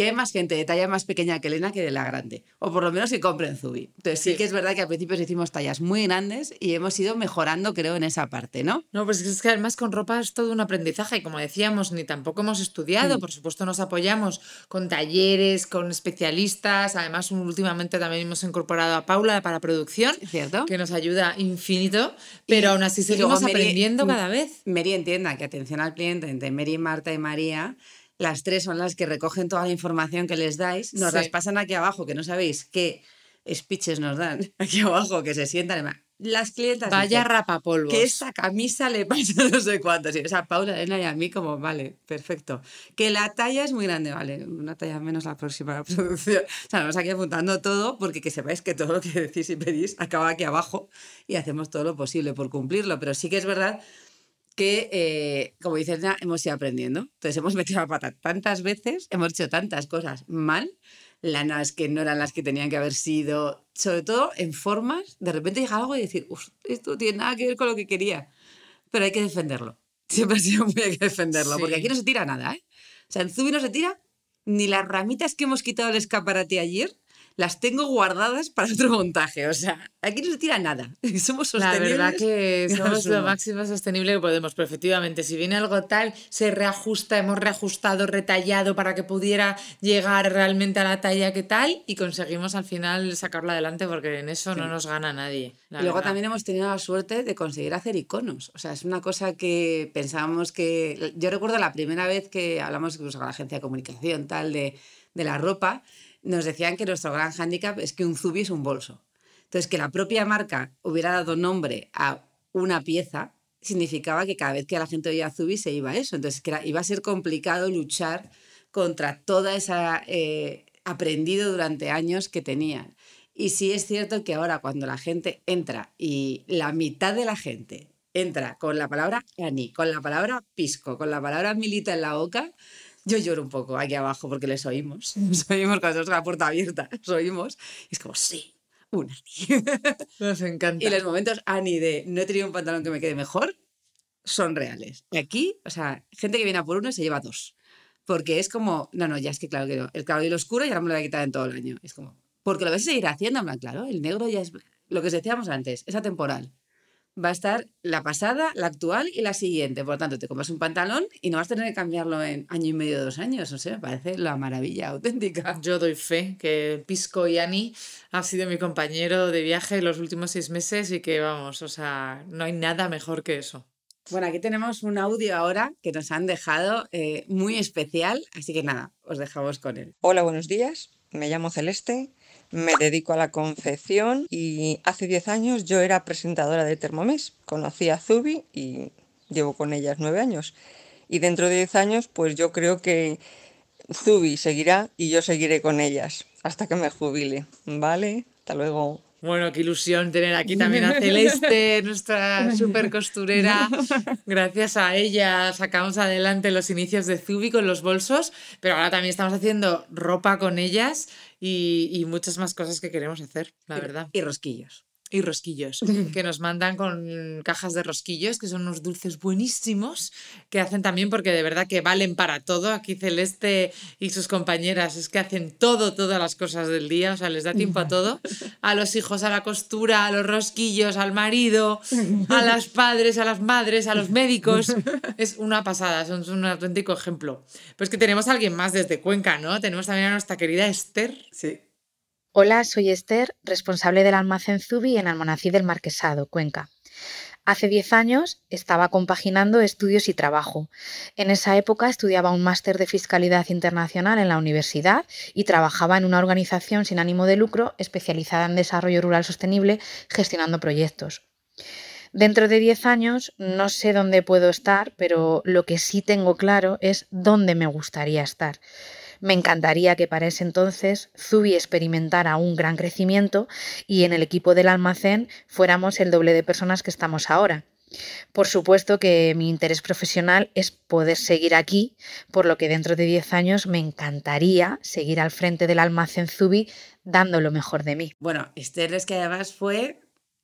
que hay más gente de talla más pequeña que Elena que de la grande. O por lo menos que compre en Zubi. Entonces sí, Sí. que es verdad que al principio hicimos tallas muy grandes y hemos ido mejorando, creo, en esa parte, ¿no? No, pues es que además con ropa es todo un aprendizaje y como decíamos, ni tampoco hemos estudiado, Mm. por supuesto nos apoyamos con talleres, con especialistas, además últimamente también hemos incorporado a Paula para producción, ¿Cierto? que nos ayuda infinito, pero aún así luego seguimos Mary- aprendiendo cada vez. Mary entienda que atención al cliente entre Mary, Marta y María las tres son las que recogen toda la información que les dais, nos Sí. las pasan aquí abajo, que no sabéis qué speeches nos dan aquí abajo, que se sientan. Las clientas. Vaya dicen, rapapolvos. que esta camisa le pasa no sé cuántos. Y, O sea, Paula, Elena y a mí como, vale, perfecto. Que la talla es muy grande, vale, una talla menos la próxima producción. O sea, vamos aquí apuntando todo porque que sepáis que todo lo que decís y pedís acaba aquí abajo y hacemos todo lo posible por cumplirlo. Pero sí que es verdad que, eh, como dice Elena, hemos ido aprendiendo. Entonces hemos metido la pata tantas veces, hemos hecho tantas cosas mal, lanas que no eran las que tenían que haber sido, sobre todo en formas, de repente llega algo y decir, "Uf, esto tiene nada que ver con lo que quería, pero hay que defenderlo. Siempre ha sido muy hay que defenderlo, porque aquí no se tira nada, ¿eh? O sea, en Zubi no se tira ni las ramitas que hemos quitado del escaparate ayer, las tengo guardadas para otro montaje. O sea, aquí no se tira nada. Somos La sostenibles. verdad que somos lo máximo sostenible que podemos, pero efectivamente, si viene algo tal, se reajusta, hemos reajustado, retallado para que pudiera llegar realmente a la talla que tal y conseguimos al final sacarlo adelante porque en eso no nos gana nadie. la Y luego verdad. también hemos tenido la suerte de conseguir hacer iconos. O sea, es una cosa que pensábamos que... Yo recuerdo la primera vez que hablamos incluso con la agencia de comunicación tal de, de la ropa, nos decían que nuestro gran hándicap es que un zubi es un bolso. Entonces, que la propia marca hubiera dado nombre a una pieza significaba que cada vez que la gente oía zubi se iba a eso. Entonces, iba a ser complicado luchar contra toda esa eh, aprendido durante años que tenían. Y sí es cierto que ahora cuando la gente entra y la mitad de la gente entra con la palabra Ani, con la palabra pisco, con la palabra milita en la boca, yo lloro un poco aquí abajo porque les oímos. Nos oímos cuando tenemos la puerta abierta, los oímos. Y es como, sí, un Ani. Nos encanta. y los momentos Ani de no he tenido un pantalón que me quede mejor son reales. Y aquí, o sea, gente que viene a por uno se lleva dos. Porque es como, no, no, ya es que claro que no. El claro y el oscuro ya no me lo voy a quitar en todo el año. Es como, porque lo vais a seguir haciendo, en plan, claro, el negro ya es lo que os decíamos antes, es atemporal. Va a estar la pasada, la actual y la siguiente. Por lo tanto, te compras un pantalón y no vas a tener que cambiarlo en año y medio, dos años. No sé, me parece la maravilla auténtica. Yo doy fe que Pisco y Ani ha sido mi compañero de viaje los últimos seis meses y que vamos, o sea, no hay nada mejor que eso. Bueno, aquí tenemos un audio ahora que nos han dejado eh, muy especial, así que nada, os dejamos con él. Hola, buenos días. Me llamo Celeste, me dedico a la confección y hace 10 años yo era presentadora de Thermomix. Conocí a Zubi y llevo con ellas 9 años. Y dentro de 10 años, pues yo creo que Zubi seguirá y yo seguiré con ellas hasta que me jubile. ¿Vale? Hasta luego. Bueno, qué ilusión tener aquí también a Celeste, nuestra super costurera. Gracias a ella sacamos adelante los inicios de Zubi con los bolsos, pero ahora también estamos haciendo ropa con ellas y, y muchas más cosas que queremos hacer, la verdad. Y rosquillos. Y rosquillos, que nos mandan con cajas de rosquillos, que son unos dulces buenísimos, que hacen también porque de verdad que valen para todo. Aquí Celeste y sus compañeras es que hacen todo, todas las cosas del día, o sea, les da tiempo a todo. A los hijos, a la costura, a los rosquillos, al marido, a las padres, a las madres, a los médicos. Es una pasada, son un auténtico ejemplo. Pero es que tenemos a alguien más desde Cuenca, ¿no? Tenemos también a nuestra querida Esther. Sí. Hola, soy Esther, responsable del almacén Zubi en Almonacid del Marquesado, Cuenca. Hace 10 años estaba compaginando estudios y trabajo. En esa época estudiaba un máster de Fiscalidad Internacional en la universidad y trabajaba en una organización sin ánimo de lucro especializada en desarrollo rural sostenible gestionando proyectos. Dentro de 10 años no sé dónde puedo estar, pero lo que sí tengo claro es dónde me gustaría estar. Me encantaría que para ese entonces Zubi experimentara un gran crecimiento y en el equipo del almacén fuéramos el doble de personas que estamos ahora. Por supuesto que mi interés profesional es poder seguir aquí, por lo que dentro de 10 años me encantaría seguir al frente del almacén Zubi dando lo mejor de mí. Bueno, Esther es que además fue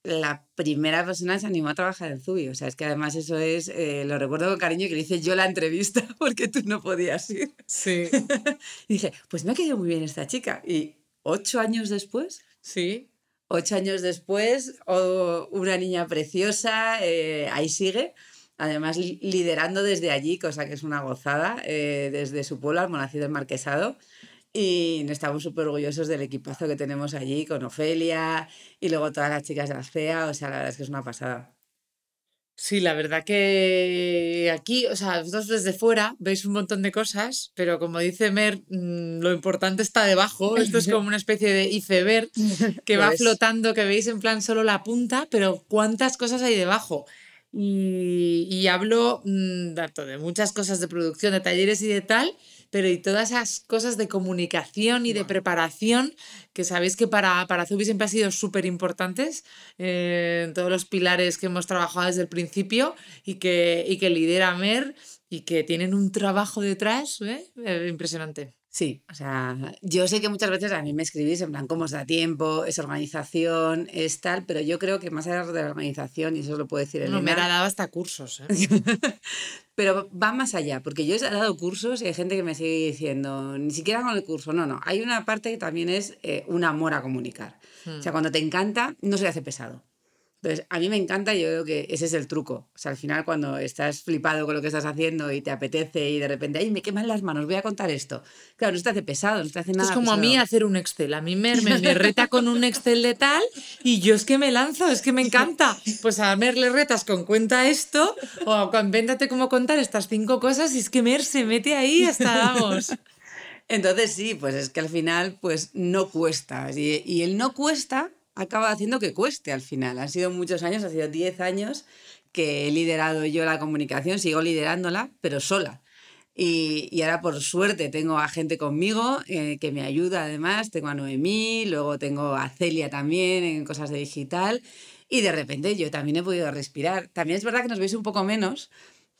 la primera persona que se animó a trabajar en Zubi. O sea, es que además eso es, eh, lo recuerdo con cariño que le hice yo la entrevista porque tú no podías ir. Sí. Y dije, pues me ha quedado muy bien esta chica. Y ocho años después, Sí, ocho años después, oh, una niña preciosa, eh, ahí sigue. Además, li- liderando desde allí, cosa que es una gozada, eh, desde su pueblo, Almonacid del Marquesado. Y estamos súper orgullosos del equipazo que tenemos allí con Ofelia y luego todas las chicas de CEA. O sea, la verdad es que es una pasada. Sí, la verdad que aquí, o sea, vosotros desde fuera veis un montón de cosas, pero como dice Mer, mm, lo importante está debajo. Esto es como una especie de iceberg que va flotando, que veis en plan solo la punta, pero cuántas cosas hay debajo. Y, y hablo mm, tanto de muchas cosas de producción, de talleres y de tal, pero y todas esas cosas de comunicación y de preparación que sabéis que para, para Zubi siempre han sido súper importantes, eh, todos los pilares que hemos trabajado desde el principio y que, y que lidera Mer y que tienen un trabajo detrás ¿eh? Eh, impresionante. Sí, o sea, yo sé que muchas veces a mí me escribís en plan, ¿cómo os da tiempo? Es organización, es tal, pero yo creo que más allá de la organización, y eso lo puede decir No, Mer Elena, ha dado hasta cursos. ¿eh? pero va más allá, porque yo he dado cursos y hay gente que me sigue diciendo, ni siquiera con el curso, no, no, hay una parte que también es eh, un amor a comunicar. O sea, cuando te encanta, no se le hace pesado. Entonces, a mí me encanta y yo creo que ese es el truco. O sea, al final cuando estás flipado con lo que estás haciendo y te apetece y de repente, ay, me queman las manos, voy a contar esto. Claro, no se te hace pesado, no se te hace nada es como a mí hacer un Excel. A mí Mer me, me reta con un Excel de tal y yo es que me lanzo, es que me encanta. Pues a Mer le retas con cuenta esto o con véntate cómo contar estas cinco cosas y es que Mer se mete ahí hasta vamos. Entonces sí, pues es que al final pues no cuesta. Y, y el no cuesta acaba haciendo que cueste al final. Han sido muchos años, ha sido 10 años que he liderado yo la comunicación, sigo liderándola, pero sola. Y, y ahora por suerte tengo a gente conmigo eh, que me ayuda además, tengo a Noemí, luego tengo a Celia también en cosas de digital y de repente yo también he podido respirar. También es verdad que nos veis un poco menos,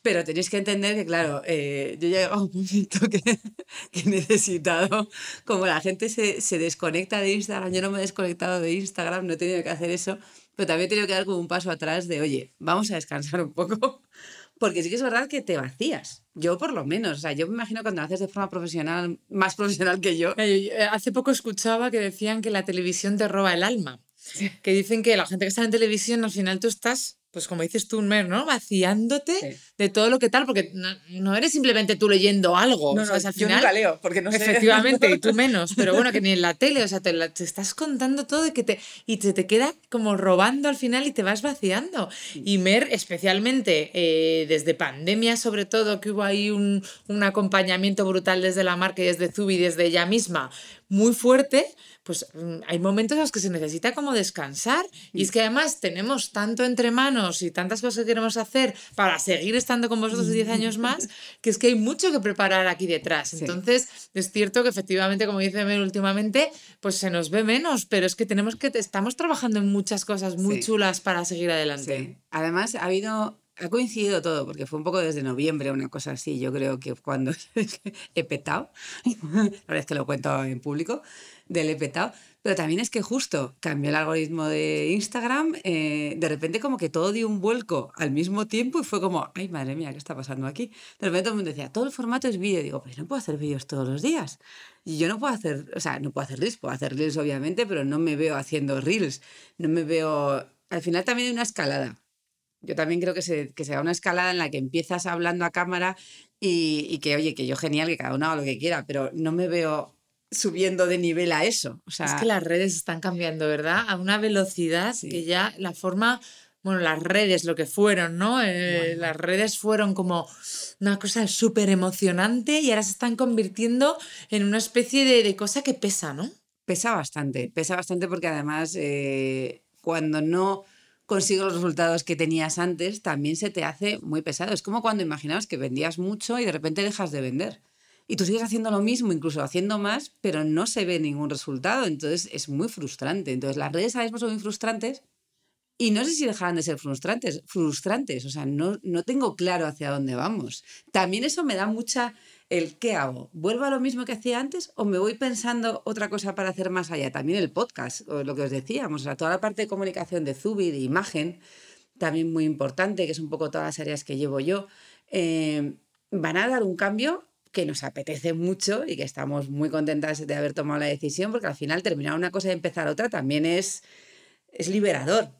pero tenéis que entender que, claro, eh, yo he llegado a un momento que, que he necesitado, como la gente se, se desconecta de Instagram, yo no me he desconectado de Instagram, no he tenido que hacer eso, pero también he tenido que dar como un paso atrás de, oye, vamos a descansar un poco, porque sí que es verdad que te vacías. Yo por lo menos, o sea, yo me imagino cuando lo haces de forma profesional, más profesional que yo, Eh, eh, Hace poco escuchaba que decían que la televisión te roba el alma. Que dicen que la gente que está en televisión al final tú estás, pues como dices tú, Mer, ¿no? Vaciándote Sí. de todo lo que tal, porque no, no eres simplemente tú leyendo algo. No, no, al yo final, nunca leo, porque no sé. Efectivamente, y tú menos, pero bueno, que ni en la tele, o sea, te, te estás contando todo y, que te, y te, te queda como robando al final y te vas vaciando. Y Mer, especialmente eh, desde pandemia, sobre todo, que hubo ahí un, un acompañamiento brutal desde la marca y desde Zubi, desde ella misma, muy fuerte, pues mm, hay momentos en los que se necesita como descansar. Y es que además tenemos tanto entre manos y tantas cosas que queremos hacer para seguir estando con vosotros 10 años más, que es que hay mucho que preparar aquí detrás. Entonces, es cierto que efectivamente, como dice Mer últimamente, pues se nos ve menos, pero es que tenemos que, estamos trabajando en muchas cosas muy Sí. chulas para seguir adelante. Sí. Además, ha habido. Ha coincidido todo, porque fue un poco desde noviembre, una cosa así. Yo creo que cuando he petado, la verdad es que lo cuento en público, del he petado, pero también es que justo cambió el algoritmo de Instagram, eh, de repente como que todo dio un vuelco al mismo tiempo y fue como, ay madre mía, ¿qué está pasando aquí? De repente todo el decía, todo el formato es vídeo. Digo, pues no puedo hacer vídeos todos los días. Y yo no puedo hacer, o sea, no puedo hacer reels, puedo hacer reels obviamente, pero no me veo haciendo reels, no me veo... Al final también hay una escalada. Yo también creo que se, que sea una escalada en la que empiezas hablando a cámara y que, oye, que yo genial, que cada uno haga lo que quiera, pero no me veo subiendo de nivel a eso. O sea, Es que las redes están cambiando, ¿verdad? A una velocidad que ya la forma, bueno, las redes, lo que fueron, ¿no? Eh, Las redes fueron como una cosa súper emocionante y ahora se están convirtiendo en una especie de, de cosa que pesa, ¿no? pesa bastante, pesa bastante porque además eh, cuando no consigues los resultados que tenías antes, también se te hace muy pesado. Es como cuando imaginabas que vendías mucho y de repente dejas de vender. Y tú sigues haciendo lo mismo, incluso haciendo más, pero no se ve ningún resultado. Entonces es muy frustrante. Entonces las redes ahora mismo son muy frustrantes y no sé si dejarán de ser frustrantes. Frustrantes, o sea, no, no tengo claro hacia dónde vamos. También eso me da mucha el qué hago. ¿Vuelvo a lo mismo que hacía antes o me voy pensando otra cosa para hacer más allá? También el podcast, o lo que os decíamos, o sea, toda la parte de comunicación de Zubi, de imagen, también muy importante, que es un poco todas las áreas que llevo yo, eh, van a dar un cambio que nos apetece mucho y que estamos muy contentas de haber tomado la decisión, porque al final terminar una cosa y empezar otra también es, es liberador,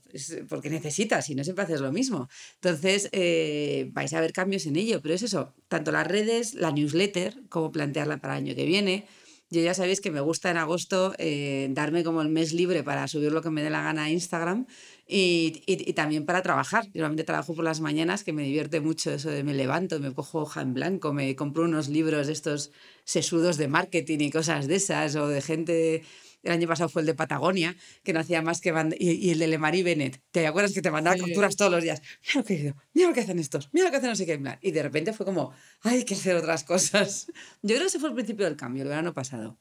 porque necesitas y no siempre haces lo mismo. Entonces, eh, vais a ver cambios en ello, pero es eso, tanto las redes, la newsletter, cómo plantearla para el año que viene, Yo ya sabéis que me gusta en agosto eh, darme como el mes libre para subir lo que me dé la gana a Instagram y, y, y, también para trabajar. Yo normalmente trabajo por las mañanas, que me divierte mucho eso de me levanto, me cojo hoja en blanco, me compro unos libros estos sesudos de marketing y cosas de esas, o de gente el año pasado fue el de Patagonia, que no hacía más que y, y, el de Lemary Bennett. ¿Te acuerdas que te mandaba sí. capturas todos los días? Mira lo que mira lo que hacen estos, mira lo que hacen no sé qué. Y de repente fue como, hay que hacer otras cosas. Yo creo que ese fue el principio del cambio, el verano pasado.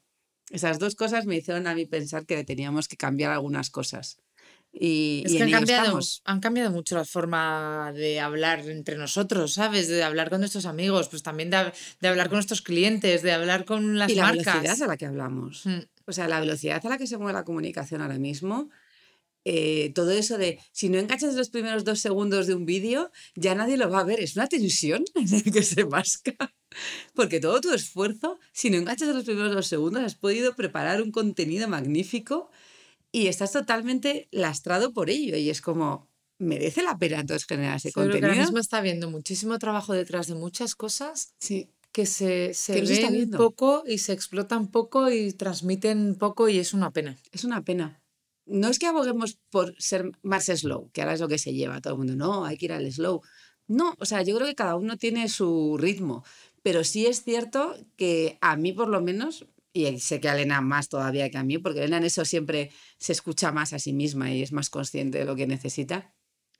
Esas dos cosas me hicieron a mí pensar que teníamos que cambiar algunas cosas. Y, es y que han cambiado, estamos. han cambiado mucho la forma de hablar entre nosotros, ¿sabes? De hablar con nuestros amigos, pues también de, de hablar con nuestros clientes, de hablar con las y la marcas. velocidad a la que hablamos. Mm. O sea, la velocidad a la que se mueve la comunicación ahora mismo, eh, todo eso de si no enganchas los primeros dos segundos de un vídeo, ya nadie lo va a ver. Es una tensión que se masca. Porque todo tu esfuerzo, si no enganchas los primeros dos segundos, has podido preparar un contenido magnífico y estás totalmente lastrado por ello. Y es como, ¿merece la pena entonces generar ese contenido? que ahora mismo está habiendo muchísimo trabajo detrás de muchas cosas Sí. que se, se Que ven viendo. poco y se explotan poco y transmiten poco y es una pena. Es una pena. No es que aboguemos por ser más slow, que ahora es lo que se lleva todo el mundo. No, hay que ir al slow. No, o sea, yo creo que cada uno tiene su ritmo, pero sí es cierto que a mí por lo menos, y sé que a Elena más todavía que a mí, porque Elena en eso siempre se escucha más a sí misma y es más consciente de lo que necesita,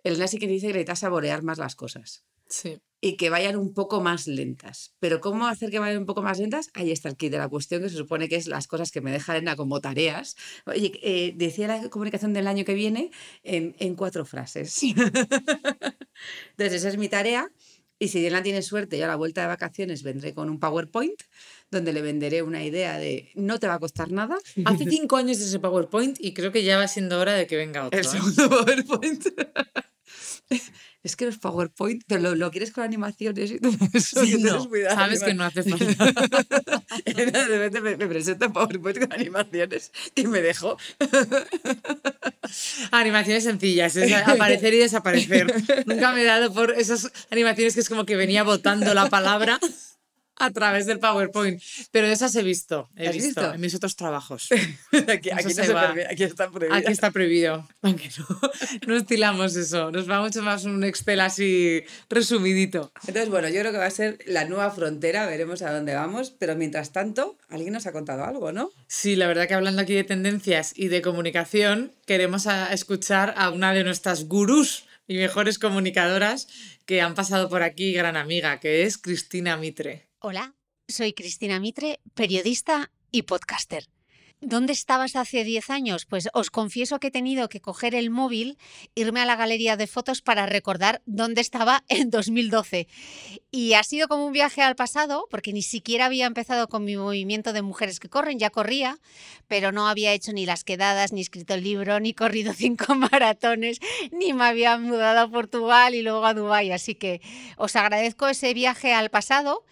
Elena sí que dice que necesita saborear más las cosas Sí. y que vayan un poco más lentas. Pero ¿cómo hacer que vayan un poco más lentas? Ahí está el kit de la cuestión, que se supone que es las cosas que me deja Elena como tareas. Oye, eh, decía la comunicación del año que viene en, en cuatro frases. Entonces, esa es mi tarea. Y si Elena tiene suerte, yo a la vuelta de vacaciones vendré con un PowerPoint donde le venderé una idea de no te va a costar nada. Hace cinco años de ese PowerPoint y creo que ya va siendo hora de que venga otro. El ¿eh? segundo PowerPoint. Es que los PowerPoint, pero lo, lo quieres con animaciones y todo eso. Sí, no, sabes que no hace falta. de repente me, me presenta PowerPoint con animaciones que me dejó. Animaciones sencillas, es aparecer y desaparecer. Nunca me he dado por esas animaciones que es como que venía botando la palabra a través del PowerPoint. Pero esas he visto, he ¿Has visto, visto? en mis otros trabajos. Aquí, aquí Eso no se se va. permite, aquí está prohibido. Aquí está prohibido. Aunque no, no estilamos eso. Nos va mucho más un Excel así resumidito. Entonces, bueno, yo creo que va a ser la nueva frontera, veremos a dónde vamos, pero mientras tanto, alguien nos ha contado algo, ¿no? Sí, la verdad que hablando aquí de tendencias y de comunicación, queremos a- escuchar a una de nuestras gurús y mejores comunicadoras que han pasado por aquí, gran amiga, que es Cristina Mitre. Hola, soy Cristina Mitre, periodista y podcaster. ¿Dónde estabas hace 10 años? Pues os confieso que he tenido que coger el móvil, irme a la galería de fotos para recordar dónde estaba en 2012. Y ha sido como un viaje al pasado, porque ni siquiera había empezado con mi movimiento de mujeres que corren, ya corría, pero no había hecho ni las quedadas, ni escrito el libro, ni corrido cinco maratones, ni me había mudado a Portugal y luego a Dubái. Así que os agradezco ese viaje al pasado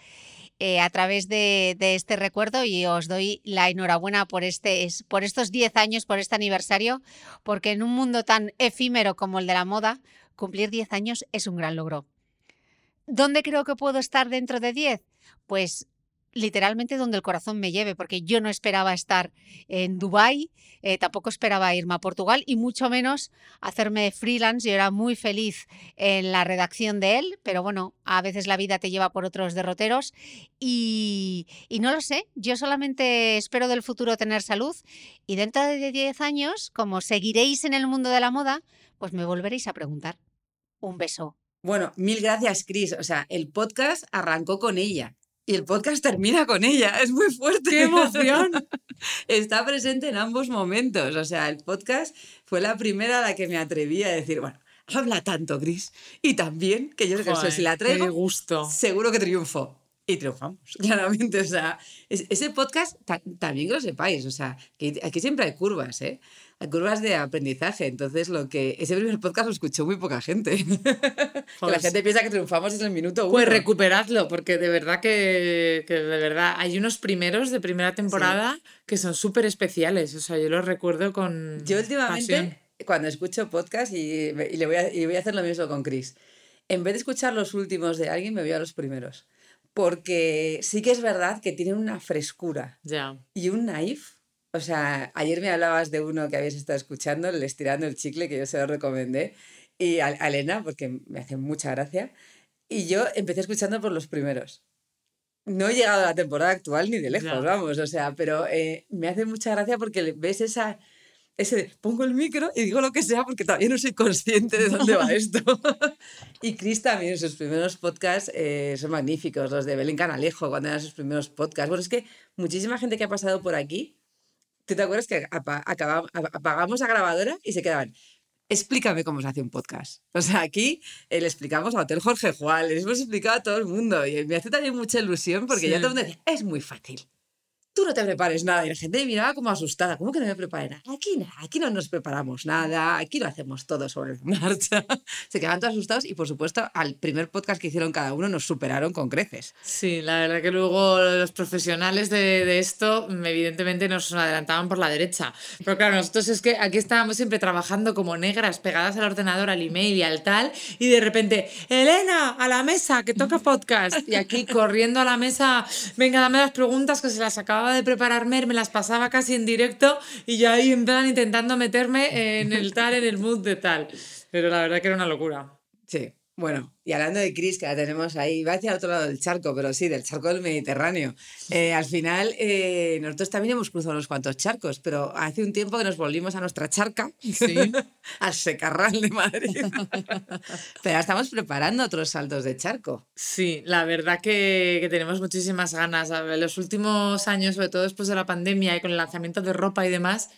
eh, a través de, este recuerdo y os doy la enhorabuena por, este, es- por estos 10 años, por este aniversario, porque en un mundo tan efímero como el de la moda, cumplir 10 años es un gran logro. ¿Dónde creo que puedo estar dentro de 10? Pues literalmente donde el corazón me lleve, porque yo no esperaba estar en Dubái, eh, tampoco esperaba irme a Portugal y mucho menos hacerme freelance. Yo era muy feliz en la redacción de él, pero bueno, a veces la vida te lleva por otros derroteros y, y no lo sé, yo solamente espero del futuro tener salud y dentro de 10 años, como seguiréis en el mundo de la moda, pues me volveréis a preguntar. Un beso. Bueno, mil gracias, Chris. O sea, el podcast arrancó con ella. Y el podcast termina con ella. Es muy fuerte. ¡Qué emoción! Está presente en ambos momentos. O sea, el podcast fue la primera a la que me atreví a decir, bueno, habla tanto, Chris. Y también, que yo sé que Joder, si la traigo, gusto. seguro que triunfo. Y triunfamos, claramente. O sea, es- ese podcast, ta- también que lo sepáis, o sea, que aquí siempre hay curvas, ¿eh? Curvas de aprendizaje. Entonces, lo que ese primer podcast lo escuchó muy poca gente. que la Joder. gente piensa que triunfamos desde el minuto uno. Pues recuperadlo, porque de verdad que, que de verdad hay unos primeros de primera temporada que son súper especiales. O sea, yo los recuerdo con. Yo últimamente, pasión. cuando escucho podcast, y, y le voy a, y voy a hacer lo mismo con Chris, en vez de escuchar los últimos de alguien, me voy a los primeros. porque sí que es verdad que tiene una frescura Ya. y un naif. O sea, ayer me hablabas de uno que habías estado escuchando, el Estirando el Chicle, que yo se lo recomendé, y a, a Elena, porque me hace mucha gracia. Y yo empecé escuchando por los primeros. No he llegado a la temporada actual ni de lejos, Ya. vamos, o sea, pero eh, me hace mucha gracia porque ves esa, ese de, pongo el micro y digo lo que sea porque todavía no soy consciente de dónde va esto. y Chris también, sus primeros podcasts eh, son magníficos, los de Belén Canalejo, cuando eran sus primeros podcasts. Bueno, es que muchísima gente que ha pasado por aquí, ¿tú te acuerdas que apagamos la grabadora y se quedaban? Explícame cómo se hace un podcast. O sea, aquí eh, le explicamos a Hotel Jorge Juan, les hemos explicado a todo el mundo y me hace también mucha ilusión porque ya todo el mundo decía, es muy fácil. Tú no te prepares nada. Y la gente me miraba como asustada. ¿Cómo que no me preparé nada? Aquí nada, aquí no nos preparamos nada, aquí lo hacemos todo sobre la marcha. Se quedaban todos asustados y, por supuesto, al primer podcast que hicieron cada uno nos superaron con creces. Sí, la verdad que luego los profesionales de, de esto mm, evidentemente nos adelantaban por la derecha. Pero claro, nosotros es que aquí estábamos siempre trabajando como negras, pegadas al ordenador, al email y al tal, y de repente, Elena, a la mesa, que toca podcast. Y aquí corriendo a la mesa, venga, dame las preguntas que se las acababa de preparar Mer, me las pasaba casi en directo y yo ahí en plan intentando meterme en el tal, en el mood de tal. Pero la verdad que era una locura. Sí. Bueno, y hablando de Cris, que la tenemos ahí, va hacia el otro lado del charco, pero sí, del charco del Mediterráneo. Eh, al final, eh, nosotros también hemos cruzado unos cuantos charcos, pero hace un tiempo que nos volvimos a nuestra charca, Sí. al Secarral de Madrid. pero estamos preparando otros saltos de charco. Sí, la verdad que, que tenemos muchísimas ganas. Ver, los últimos años, sobre todo después de la pandemia y con el lanzamiento de ropa y demás,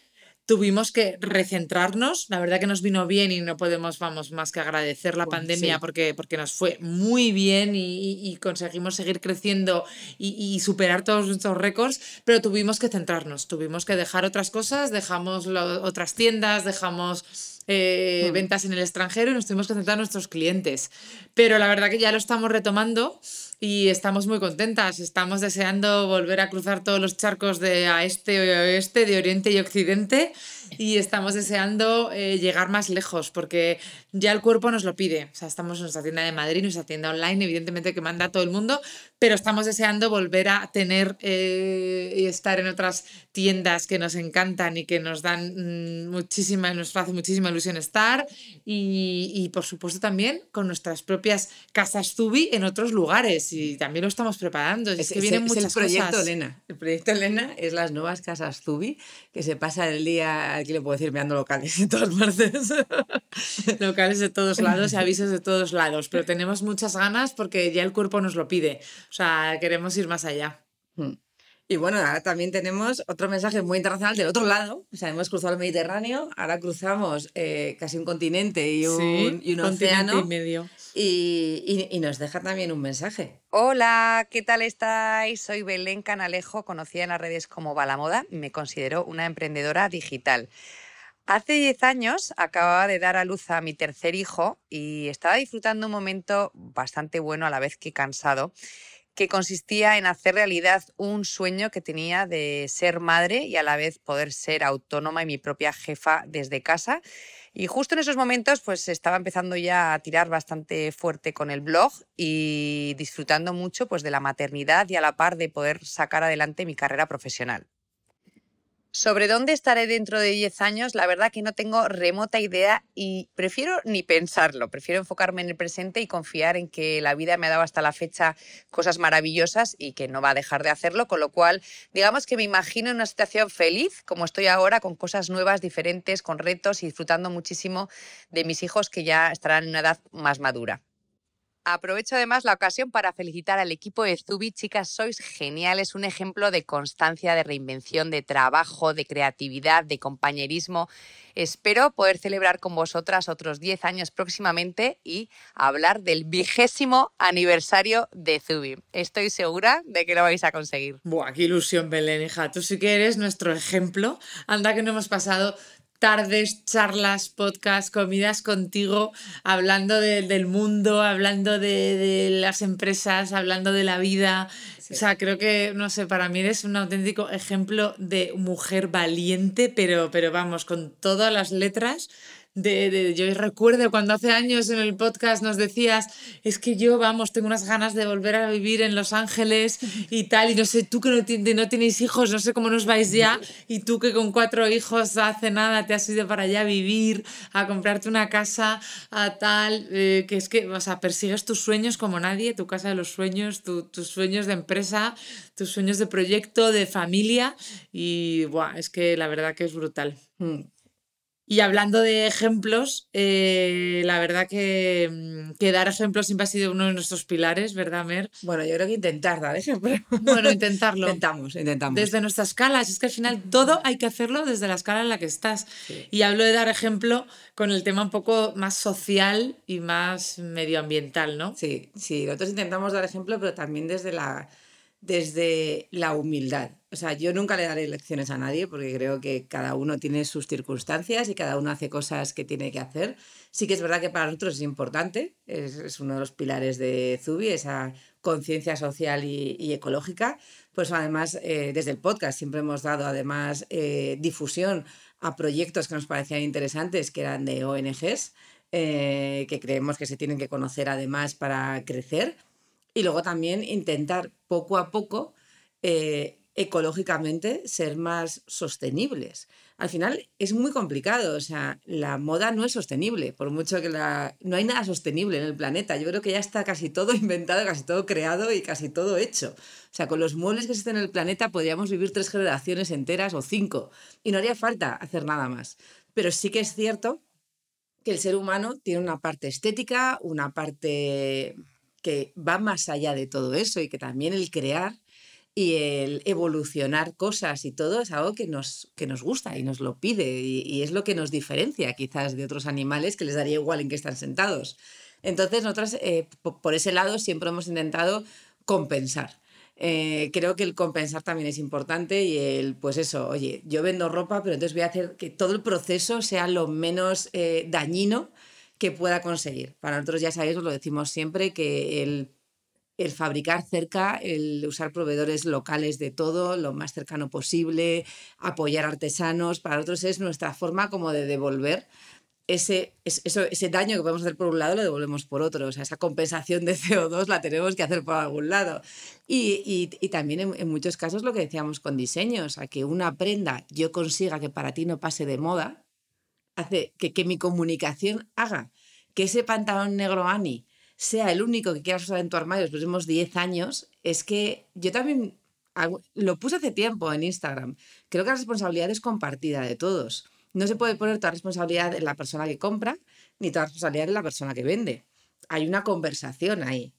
tuvimos que recentrarnos. La verdad que nos vino bien y no podemos, vamos, más que agradecer la pandemia sí. porque, porque nos fue muy bien y, conseguimos seguir creciendo y, y superar todos nuestros récords, pero tuvimos que centrarnos, tuvimos que dejar otras cosas, dejamos lo- otras tiendas, dejamos eh, Mm. ventas en el extranjero y nos tuvimos que centrar en nuestros clientes. Pero la verdad que ya lo estamos retomando y estamos muy contentas. Estamos deseando volver a cruzar todos los charcos de a este y oeste, de oriente y occidente y estamos deseando eh, llegar más lejos porque ya el cuerpo nos lo pide. O sea, estamos en nuestra tienda de Madrid, nuestra tienda online, evidentemente que manda a todo el mundo, pero estamos deseando volver a tener eh, y estar en otras tiendas que nos encantan y que nos dan mm, muchísima, nos hace muchísima ilusión estar y, y, por supuesto también con nuestras propias casas Zubi en otros lugares y también lo estamos preparando. Es, Es, que vienen es muchas el proyecto cosas. Elena. El proyecto Elena es las nuevas casas Zubi, que se pasa el día, aquí le puedo decir, meando locales en todas partes. locales de todos lados y avisos de todos lados, pero tenemos muchas ganas porque ya el cuerpo nos lo pide. O sea, queremos ir más allá. Mm. Y bueno, ahora también tenemos otro mensaje muy internacional del otro lado. O sea, hemos cruzado el Mediterráneo, ahora cruzamos eh, casi un continente y un, Sí, y un continente océano. y medio. Y, nos deja también un mensaje. Hola, ¿qué tal estáis? Soy Belén Canalejo, conocida en las redes como Balamoda me considero una emprendedora digital. Hace 10 años acababa de dar a luz a mi tercer hijo y estaba disfrutando un momento bastante bueno a la vez que cansado, que consistía en hacer realidad un sueño que tenía de ser madre y a la vez poder ser autónoma y mi propia jefa desde casa. Y justo en esos momentos, pues estaba empezando ya a tirar bastante fuerte con el blog y disfrutando mucho pues, de la maternidad y a la par de poder sacar adelante mi carrera profesional. Sobre dónde estaré dentro de 10 años, la verdad que no tengo remota idea y prefiero ni pensarlo, prefiero enfocarme en el presente y confiar en que la vida me ha dado hasta la fecha cosas maravillosas y que no va a dejar de hacerlo, con lo cual digamos que me imagino en una situación feliz como estoy ahora, con cosas nuevas, diferentes, con retos y disfrutando muchísimo de mis hijos que ya estarán en una edad más madura. Aprovecho además la ocasión para felicitar al equipo de Zubi. Chicas, sois geniales, un ejemplo de constancia, de reinvención, de trabajo, de creatividad, de compañerismo. Espero poder celebrar con vosotras otros 10 años próximamente y hablar del vigésimo aniversario de Zubi. Estoy segura de que lo vais a conseguir. Buah, qué ilusión, Belén, hija. Tú sí que eres nuestro ejemplo. Anda que no hemos pasado tardes, charlas, podcasts, comidas contigo, hablando de- del mundo, hablando de, de las empresas, hablando de la vida. O sea, creo que, no sé, para mí eres un auténtico ejemplo de mujer valiente, pero, pero vamos, con todas las letras de, de- yo recuerdo cuando hace años en el podcast nos decías, es que yo, vamos, tengo unas ganas de volver a vivir en Los Ángeles y tal, y no sé, tú que no, ti- no tenéis hijos, no sé cómo nos vais ya, y tú que con cuatro hijos hace nada te has ido para allá a vivir, a comprarte una casa, a tal, eh, que es que, o sea, persigues tus sueños como nadie, tu casa de los sueños, tu- tus sueños de empresa, tus sueños de proyecto, de familia, y buah, es que la verdad que es brutal. Mm. Y hablando de ejemplos, eh, la verdad que, mm, que dar ejemplos siempre ha sido uno de nuestros pilares, ¿verdad, Mer? Bueno, yo creo que intentar dar ejemplo. Bueno, intentarlo. intentamos, intentamos. Desde nuestra escala, es que al final todo hay que hacerlo desde la escala en la que estás. Y hablo de dar ejemplo con el tema un poco más social y más medioambiental, ¿no? Sí, sí, nosotros intentamos dar ejemplo, pero también desde la, desde la humildad. O sea, yo nunca le daré lecciones a nadie porque creo que cada uno tiene sus circunstancias y cada uno hace cosas que tiene que hacer. Sí que es verdad que para nosotros es importante, es, uno de los pilares de Zubi, esa conciencia social y, y ecológica. Pues además, eh, desde el podcast siempre hemos dado además eh, difusión a proyectos que nos parecían interesantes, que eran de ONGs, eh, que creemos que se tienen que conocer además para crecer. Y luego también intentar poco a poco eh, ecológicamente ser más sostenibles. Al final es muy complicado, o sea, la moda no es sostenible, por mucho que la... no hay nada sostenible en el planeta. Yo creo que ya está casi todo inventado, casi todo creado y casi todo hecho. O sea, con los muebles que existen en el planeta podríamos vivir tres generaciones enteras o cinco y no haría falta hacer nada más. Pero sí que es cierto que el ser humano tiene una parte estética, una parte que va más allá de todo eso y que también el crear y el evolucionar cosas y todo es algo que nos, que nos gusta y nos lo pide y, es lo que nos diferencia quizás de otros animales que les daría igual en que están sentados. Entonces nosotros eh, po- por ese lado siempre hemos intentado compensar. Eh, creo que el compensar también es importante y el, pues eso, oye, yo vendo ropa, pero entonces voy a hacer que todo el proceso sea lo menos eh, dañino que pueda conseguir. Para nosotros, ya sabéis, os lo decimos siempre, que el, el fabricar cerca, el usar proveedores locales de todo, lo más cercano posible, apoyar artesanos, para nosotros es nuestra forma como de devolver ese, es- eso, ese daño que podemos hacer por un lado lo devolvemos por otro. O sea, esa compensación de CO2 la tenemos que hacer por algún lado. Y, y- y también en, muchos casos lo que decíamos con diseños, a que una prenda yo consiga que para ti no pase de moda, hace que, que mi comunicación haga que ese pantalón negro Ani sea el único que quieras usar en tu armario los próximos 10 años, es que yo también lo puse hace tiempo en Instagram. Creo que la responsabilidad es compartida de todos. No se puede poner toda responsabilidad en la persona que compra ni toda responsabilidad en la persona que vende. Hay una conversación ahí.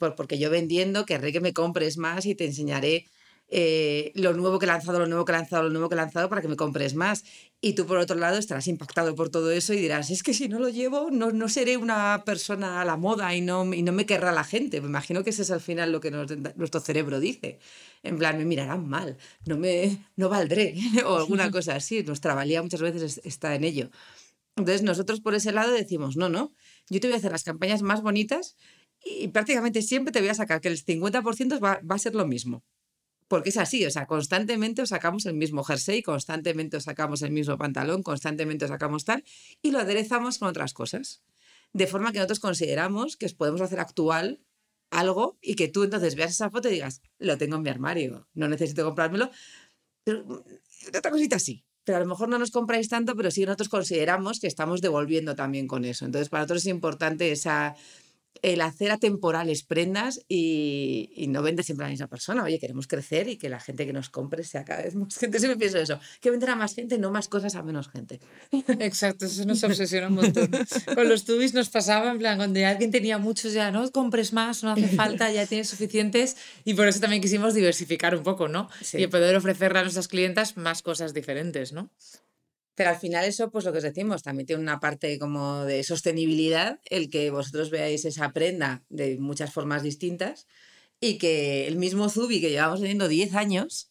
Por- porque yo vendiendo querré que me compres más y te enseñaré eh, lo nuevo que he lanzado, lo nuevo que he lanzado, lo nuevo que he lanzado para que me compres más. Y tú, por otro lado, estarás impactado por todo eso y dirás, es que si no lo llevo, no, no seré una persona a la moda y no, y no me querrá la gente. Me imagino que ese es al final lo que nos- nuestro cerebro dice. En plan, me mirarán mal, no, me, no valdré, o alguna cosa así. Nuestra valía muchas veces es- está en ello. Entonces, nosotros por ese lado decimos, no, no, yo te voy a hacer las campañas más bonitas y prácticamente siempre te voy a sacar que el 50% va, va a ser lo mismo. Porque es así, o sea, constantemente os sacamos el mismo jersey, constantemente os sacamos el mismo pantalón, constantemente os sacamos tal, y lo aderezamos con otras cosas. De forma que nosotros consideramos que os podemos hacer actual algo y que tú entonces veas esa foto y digas, lo tengo en mi armario, no necesito comprármelo, pero mm, otra cosita sí. Pero a lo mejor no nos compráis tanto, pero sí nosotros consideramos que estamos devolviendo también con eso. Entonces, para nosotros es importante esa, el hacer atemporales prendas y, y no vender siempre a la misma persona. Oye, queremos crecer y que la gente que nos compre sea cada vez más gente. Siempre pienso eso, que vender a más gente, no más cosas a menos gente. Exacto, eso nos obsesiona un montón. Con los tubis nos pasaba, en plan, cuando ya alguien tenía muchos, ya no compres más, no hace falta, ya tienes suficientes. Y por eso también quisimos diversificar un poco, ¿no? Sí. Y poder ofrecerle a nuestras clientas más cosas diferentes, ¿no? Pero al final eso, pues lo que os decimos, también tiene una parte como de sostenibilidad, el que vosotros veáis esa prenda de muchas formas distintas y que el mismo Zubi que llevamos vendiendo 10 años,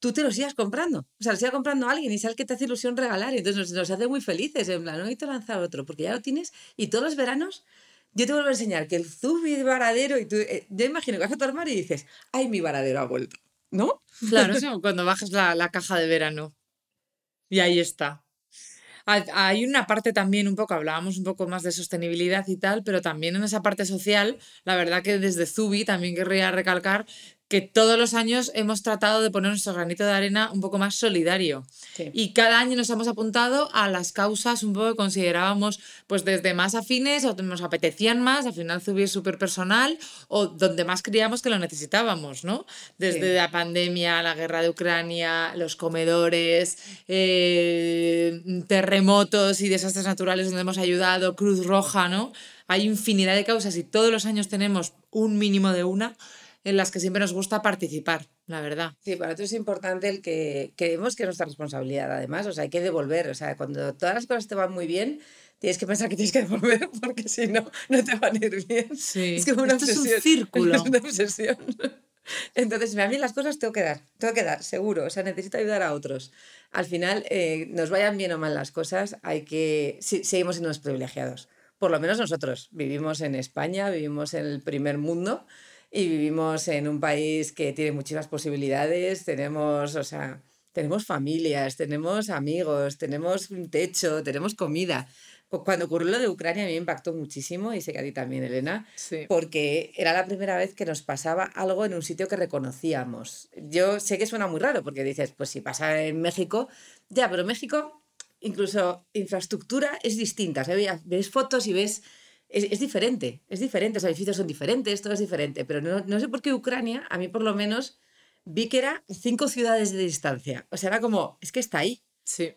tú te lo sigas comprando. O sea, lo siga comprando a alguien y el que te hace ilusión regalar. Y entonces nos, nos hace muy felices, en plan, no necesito lanzar otro, porque ya lo tienes y todos los veranos yo te vuelvo a enseñar que el Zubi de varadero y tú, eh, yo imagino que vas a tu armario y dices, ay, mi varadero ha vuelto, ¿no? Claro, cuando bajas la, la caja de verano. Y ahí está. Hay una parte también un poco, hablábamos un poco más de sostenibilidad y tal, pero también en esa parte social, la verdad que desde Zubi también querría recalcar que todos los años hemos tratado de poner nuestro granito de arena un poco más solidario. Y cada año nos hemos apuntado a las causas un poco que considerábamos pues desde más afines o nos apetecían más, al final Zubi es súper personal, o donde más creíamos que lo necesitábamos, ¿no? Desde la pandemia, la guerra de Ucrania, los comedores, eh, terremotos y desastres naturales donde hemos ayudado, Cruz Roja, ¿no? Hay infinidad de causas y todos los años tenemos un mínimo de una en las que siempre nos gusta participar, la verdad. Sí, para nosotros es importante el que creemos que es nuestra responsabilidad, además, o sea, hay que devolver, o sea, cuando todas las cosas te van muy bien, tienes que pensar que tienes que devolver porque si no, no te van a ir bien. Sí. Es como una Esto es un obsesión. círculo. Es una obsesión. Entonces, a mí las cosas tengo que dar, tengo que dar, seguro. O sea, necesito ayudar a otros. Al final, eh, nos vayan bien o mal las cosas, hay que. sí, seguimos siendo unos privilegiados. Por lo menos nosotros vivimos en España, vivimos en el primer mundo y vivimos en un país que tiene muchísimas posibilidades. Tenemos, o sea, tenemos familias, tenemos amigos, tenemos un techo, tenemos comida. Cu- Cuando ocurrió lo de Ucrania a mí me impactó muchísimo y sé que a ti también, Elena, Sí. porque era la primera vez que nos pasaba algo en un sitio que reconocíamos. Yo sé que suena muy raro porque dices, pues si pasa en México, ya, pero México, incluso infraestructura es distinta. O sea, ves fotos y ves, es, es diferente, es diferente, los edificios son diferentes, todo es diferente, pero no, no sé por qué Ucrania, a mí por lo menos, vi que era cinco ciudades de distancia. O sea, era como, es que está ahí Sí.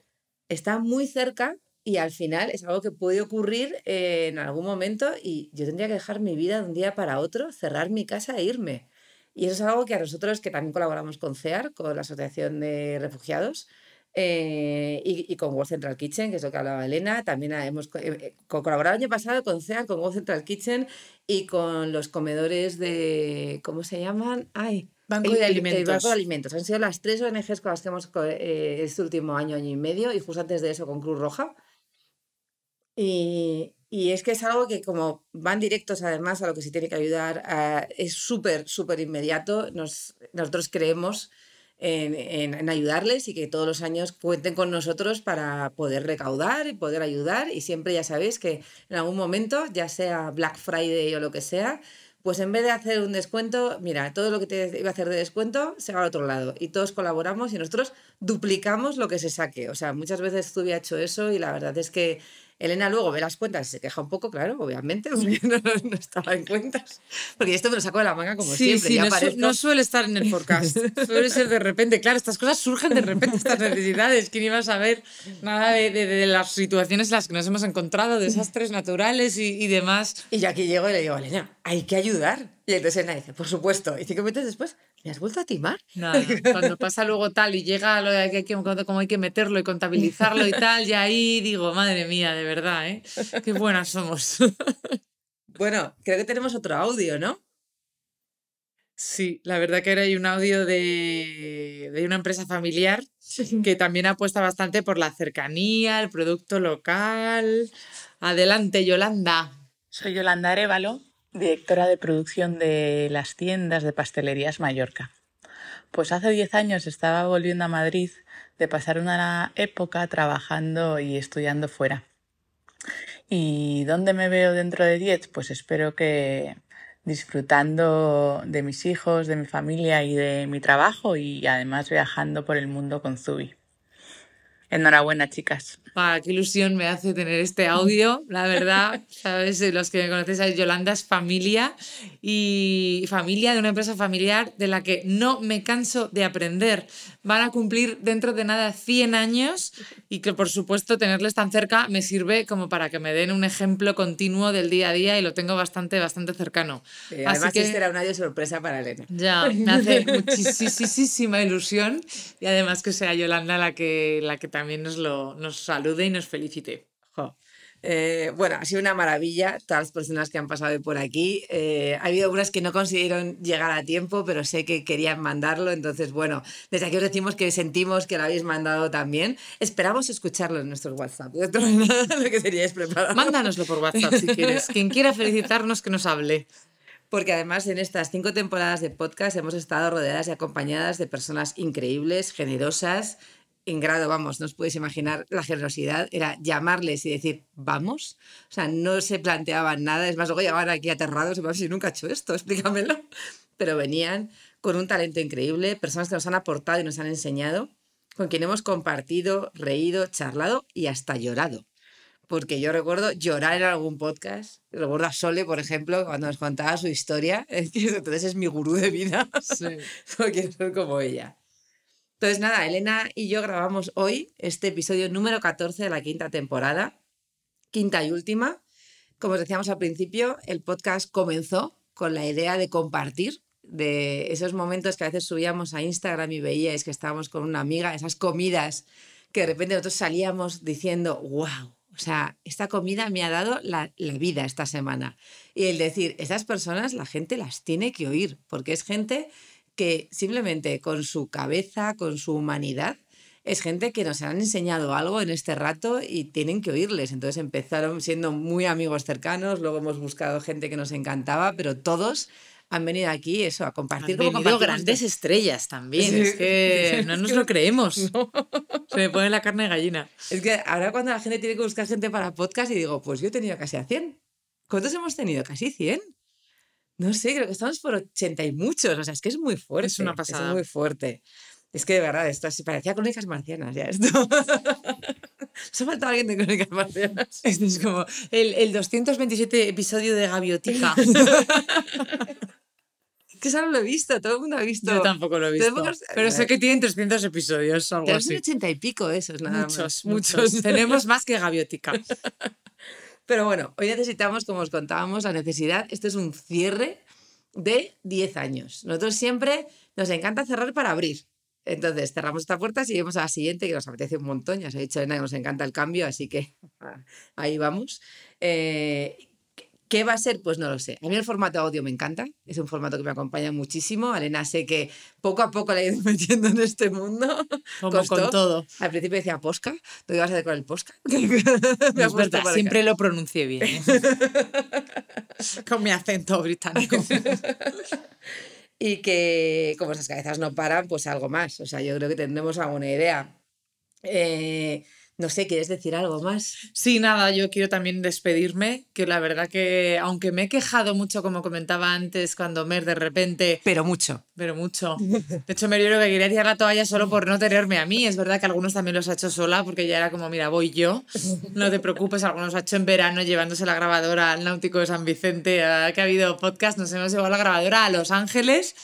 está muy cerca y al final es algo que puede ocurrir eh, en algún momento y yo tendría que dejar mi vida de un día para otro, cerrar mi casa e irme. Y eso es algo que a nosotros, que también colaboramos con CEAR, con la Asociación de Refugiados, eh, y, y con World Central Kitchen, que es lo que hablaba Elena, también hemos eh, eh, co- colaborado el año pasado con CEAR, con World Central Kitchen y con los comedores de, ¿cómo se llaman? Ay, Banco el- de el- el alimentos. Banco de Alimentos. Han sido las tres ONGs con las que hemos eh, este último año, año y medio, y justo antes de eso con Cruz Roja. Y, y es que es algo que como van directos además a lo que se tiene que ayudar, a- es súper, súper inmediato. Nos, nosotros creemos en, ayudarles y que todos los años cuenten con nosotros para poder recaudar y poder ayudar. Y siempre ya sabéis que en algún momento, ya sea Black Friday o lo que sea, pues en vez de hacer un descuento, mira, todo lo que te iba a hacer de descuento se va al otro lado. Y todos colaboramos y nosotros duplicamos lo que se saque. O sea, muchas veces Zubi ha hecho eso y la verdad es que Elena luego ve las cuentas y se queja un poco, claro, obviamente, porque no, no estaba en cuentas. Porque esto me lo saco de la manga como Sí, siempre. sí, ya no, su- no suele estar en el forecast. Suele ser de repente. Claro, estas cosas surgen de repente, estas necesidades. ¿Quién iba a saber nada de, de- de las situaciones en las que nos hemos encontrado, desastres naturales y, y demás? Y yo aquí llego y le digo, Elena, hay que ayudar. Y entonces Elena dice, por supuesto. Y cinco minutos después, ¿me has vuelto a timar? Nada, cuando pasa luego tal y llega lo de que hay que, cómo hay que meterlo y contabilizarlo y tal, y ahí digo, madre mía, de verdad, ¿eh? Qué buenas somos. Bueno, creo que tenemos otro audio, ¿no? Sí, la verdad que ahora hay un audio de, de una empresa familiar que también apuesta bastante por la cercanía, el producto local. Adelante, Yolanda. Soy Yolanda Arevalo, directora de producción de las tiendas de pastelerías Mallorca. Pues hace 10 años estaba volviendo a Madrid de pasar una época trabajando y estudiando fuera. ¿Y dónde me veo dentro de 10? Pues espero que disfrutando de mis hijos, de mi familia y de mi trabajo y además viajando por el mundo con Zubi. Enhorabuena, chicas. Ah, qué ilusión me hace tener este audio, la verdad. Sabes, los que me conocéis, Yolanda es familia y familia de una empresa familiar de la que no me canso de aprender. Van a cumplir dentro de nada 100 años y que por supuesto tenerles tan cerca me sirve como para que me den un ejemplo continuo del día a día y lo tengo bastante, bastante cercano. Eh, Así además, que- este era un audio sorpresa para Elena. ya, me hace muchísima ilusión y además que sea Yolanda la que, la que también nos, lo, nos salude y nos felicite. Jo. Eh, bueno, ha sido una maravilla todas las personas que han pasado por aquí. Eh, ha habido unas que no consiguieron llegar a tiempo, pero sé que querían mandarlo. Entonces, bueno, desde aquí os decimos que sentimos que lo habéis mandado también. Esperamos escucharlo en nuestros WhatsApp. De nada, lo que preparado. Mándanoslo por WhatsApp si quieres. Quien quiera felicitarnos, que nos hable. Porque además en estas cinco temporadas de podcast hemos estado rodeadas y acompañadas de personas increíbles, generosas, en grado, vamos, no os podéis imaginar la generosidad, era llamarles y decir, vamos. O sea, no se planteaban nada, es más, luego llegaban aquí aterrados, y si nunca he hecho esto, explícamelo. Pero venían con un talento increíble, personas que nos han aportado y nos han enseñado, con quien hemos compartido, reído, charlado y hasta llorado. Porque yo recuerdo llorar en algún podcast. Recuerdo a Sole, por ejemplo, cuando nos contaba su historia. Entonces es mi gurú de vida. Sí. quiero ser como ella. Entonces, nada, Elena y yo grabamos hoy este episodio número 14 de la quinta temporada, quinta y última. Como os decíamos al principio, el podcast comenzó con la idea de compartir de esos momentos que a veces subíamos a Instagram y veíais que estábamos con una amiga, esas comidas que de repente nosotros salíamos diciendo, wow, o sea, esta comida me ha dado la, vida esta semana. Y el decir, estas personas la gente las tiene que oír, porque es gente que simplemente con su cabeza, con su humanidad, es gente que nos han enseñado algo en este rato y tienen que oírles. Entonces empezaron siendo muy amigos cercanos, luego hemos buscado gente que nos encantaba, pero todos han venido aquí eso, a compartir. Han venido grandes estrellas también, es que no nos lo creemos. Se me pone la carne de gallina. Es que ahora cuando la gente tiene que buscar gente para podcast y digo, pues yo he tenido casi a 100. ¿Cuántos hemos tenido? Casi 100. No sé, creo que estamos por 80 y muchos. O sea, es que es muy fuerte. Es una pasada. Es muy fuerte. Es que de verdad, esto así parecía crónicas marcianas ya esto. Se ha faltado alguien de crónicas marcianas. Esto es como el, el 227 episodio de Gaviotica. que eso no lo he visto, todo el mundo ha visto. Yo tampoco lo he visto. Pero sé que tienen 300 episodios, algo Tenemos así. 80 y pico esos, nada muchos, Muchos, Tenemos más que Gaviotica. Pero bueno, hoy necesitamos, como os contábamos, la necesidad, esto es un cierre de 10 años. Nosotros siempre nos encanta cerrar para abrir. Entonces cerramos esta puerta y seguimos a la siguiente, que nos apetece un montón. Ya os he dicho, Elena, que nos encanta el cambio, así que ahí vamos. Eh, ¿Qué va a ser? Pues no lo sé. A mí el formato audio me encanta, es un formato que me acompaña muchísimo. Elena sé que poco a poco la he ido metiendo en este mundo. Como con todo. Al principio decía Posca, ¿tú ibas a hacer con el Posca? es verdad, siempre lo pronuncié bien. ¿eh? con mi acento británico. y que como esas cabezas no paran, pues algo más. O sea, yo creo que tendremos alguna idea. Eh, no sé, ¿quieres decir algo más? Sí, nada, yo quiero también despedirme, que la verdad que aunque me he quejado mucho, como comentaba antes, cuando Mer de repente... Pero mucho. Pero mucho. De hecho, Mer yo creo que quería tirar la toalla solo por no tenerme a mí. Es verdad que algunos también los ha hecho sola, porque ya era como, mira, voy yo, no te preocupes, algunos ha hecho en verano llevándose la grabadora al Náutico de San Vicente, que ha habido podcast, nos hemos llevado la grabadora a Los Ángeles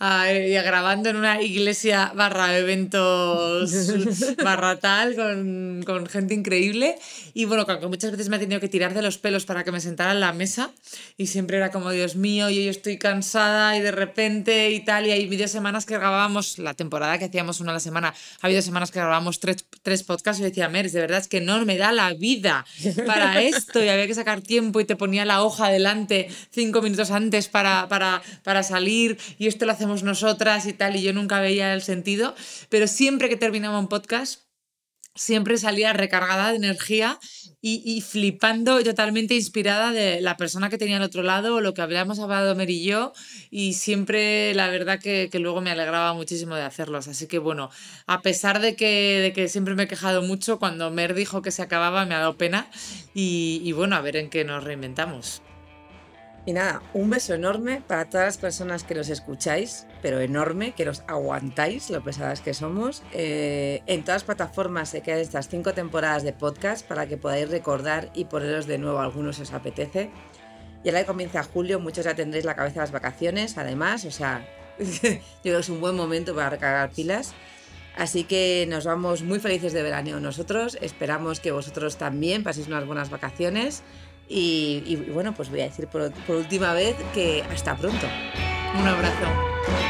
y grabando en una iglesia barra eventos barra tal, con, con, gente increíble. Y bueno, que muchas veces me ha tenido que tirar de los pelos para que me sentara en la mesa. Y siempre era como, Dios mío, yo, yo estoy cansada y de repente y tal. Y hay medio semanas que grabábamos, la temporada que hacíamos una a la semana, ha habido semanas que grabábamos tres, tres podcasts. Y yo decía, Meris, de verdad es que no me da la vida para esto. Y había que sacar tiempo y te ponía la hoja delante cinco minutos antes para, para, para salir. Y esto lo hacemos nosotras y tal, y yo nunca veía el sentido, pero siempre que terminaba un podcast, siempre salía recargada de energía y, flipando totalmente inspirada de la persona que tenía al otro lado lo que habíamos hablado Mer y yo y siempre la verdad que, luego me alegraba muchísimo de hacerlos. Así que bueno a pesar de que, de que siempre me he quejado mucho cuando Mer dijo que se acababa me ha dado pena y, y bueno a ver en qué nos reinventamos y nada, un beso enorme para todas las personas que los escucháis, pero enorme, que los aguantáis, lo pesadas que somos. Eh, en todas las plataformas se quedan estas cinco temporadas de podcast para que podáis recordar y poneros de nuevo algunos os apetece. Y ahora que comienza julio, muchos ya tendréis la cabeza de las vacaciones, además, o sea, yo creo que es un buen momento para recargar pilas. Así que nos vamos muy felices de verano nosotros, esperamos que vosotros también paséis unas buenas vacaciones. Y, bueno, pues voy a decir por, última vez que hasta pronto. Un abrazo.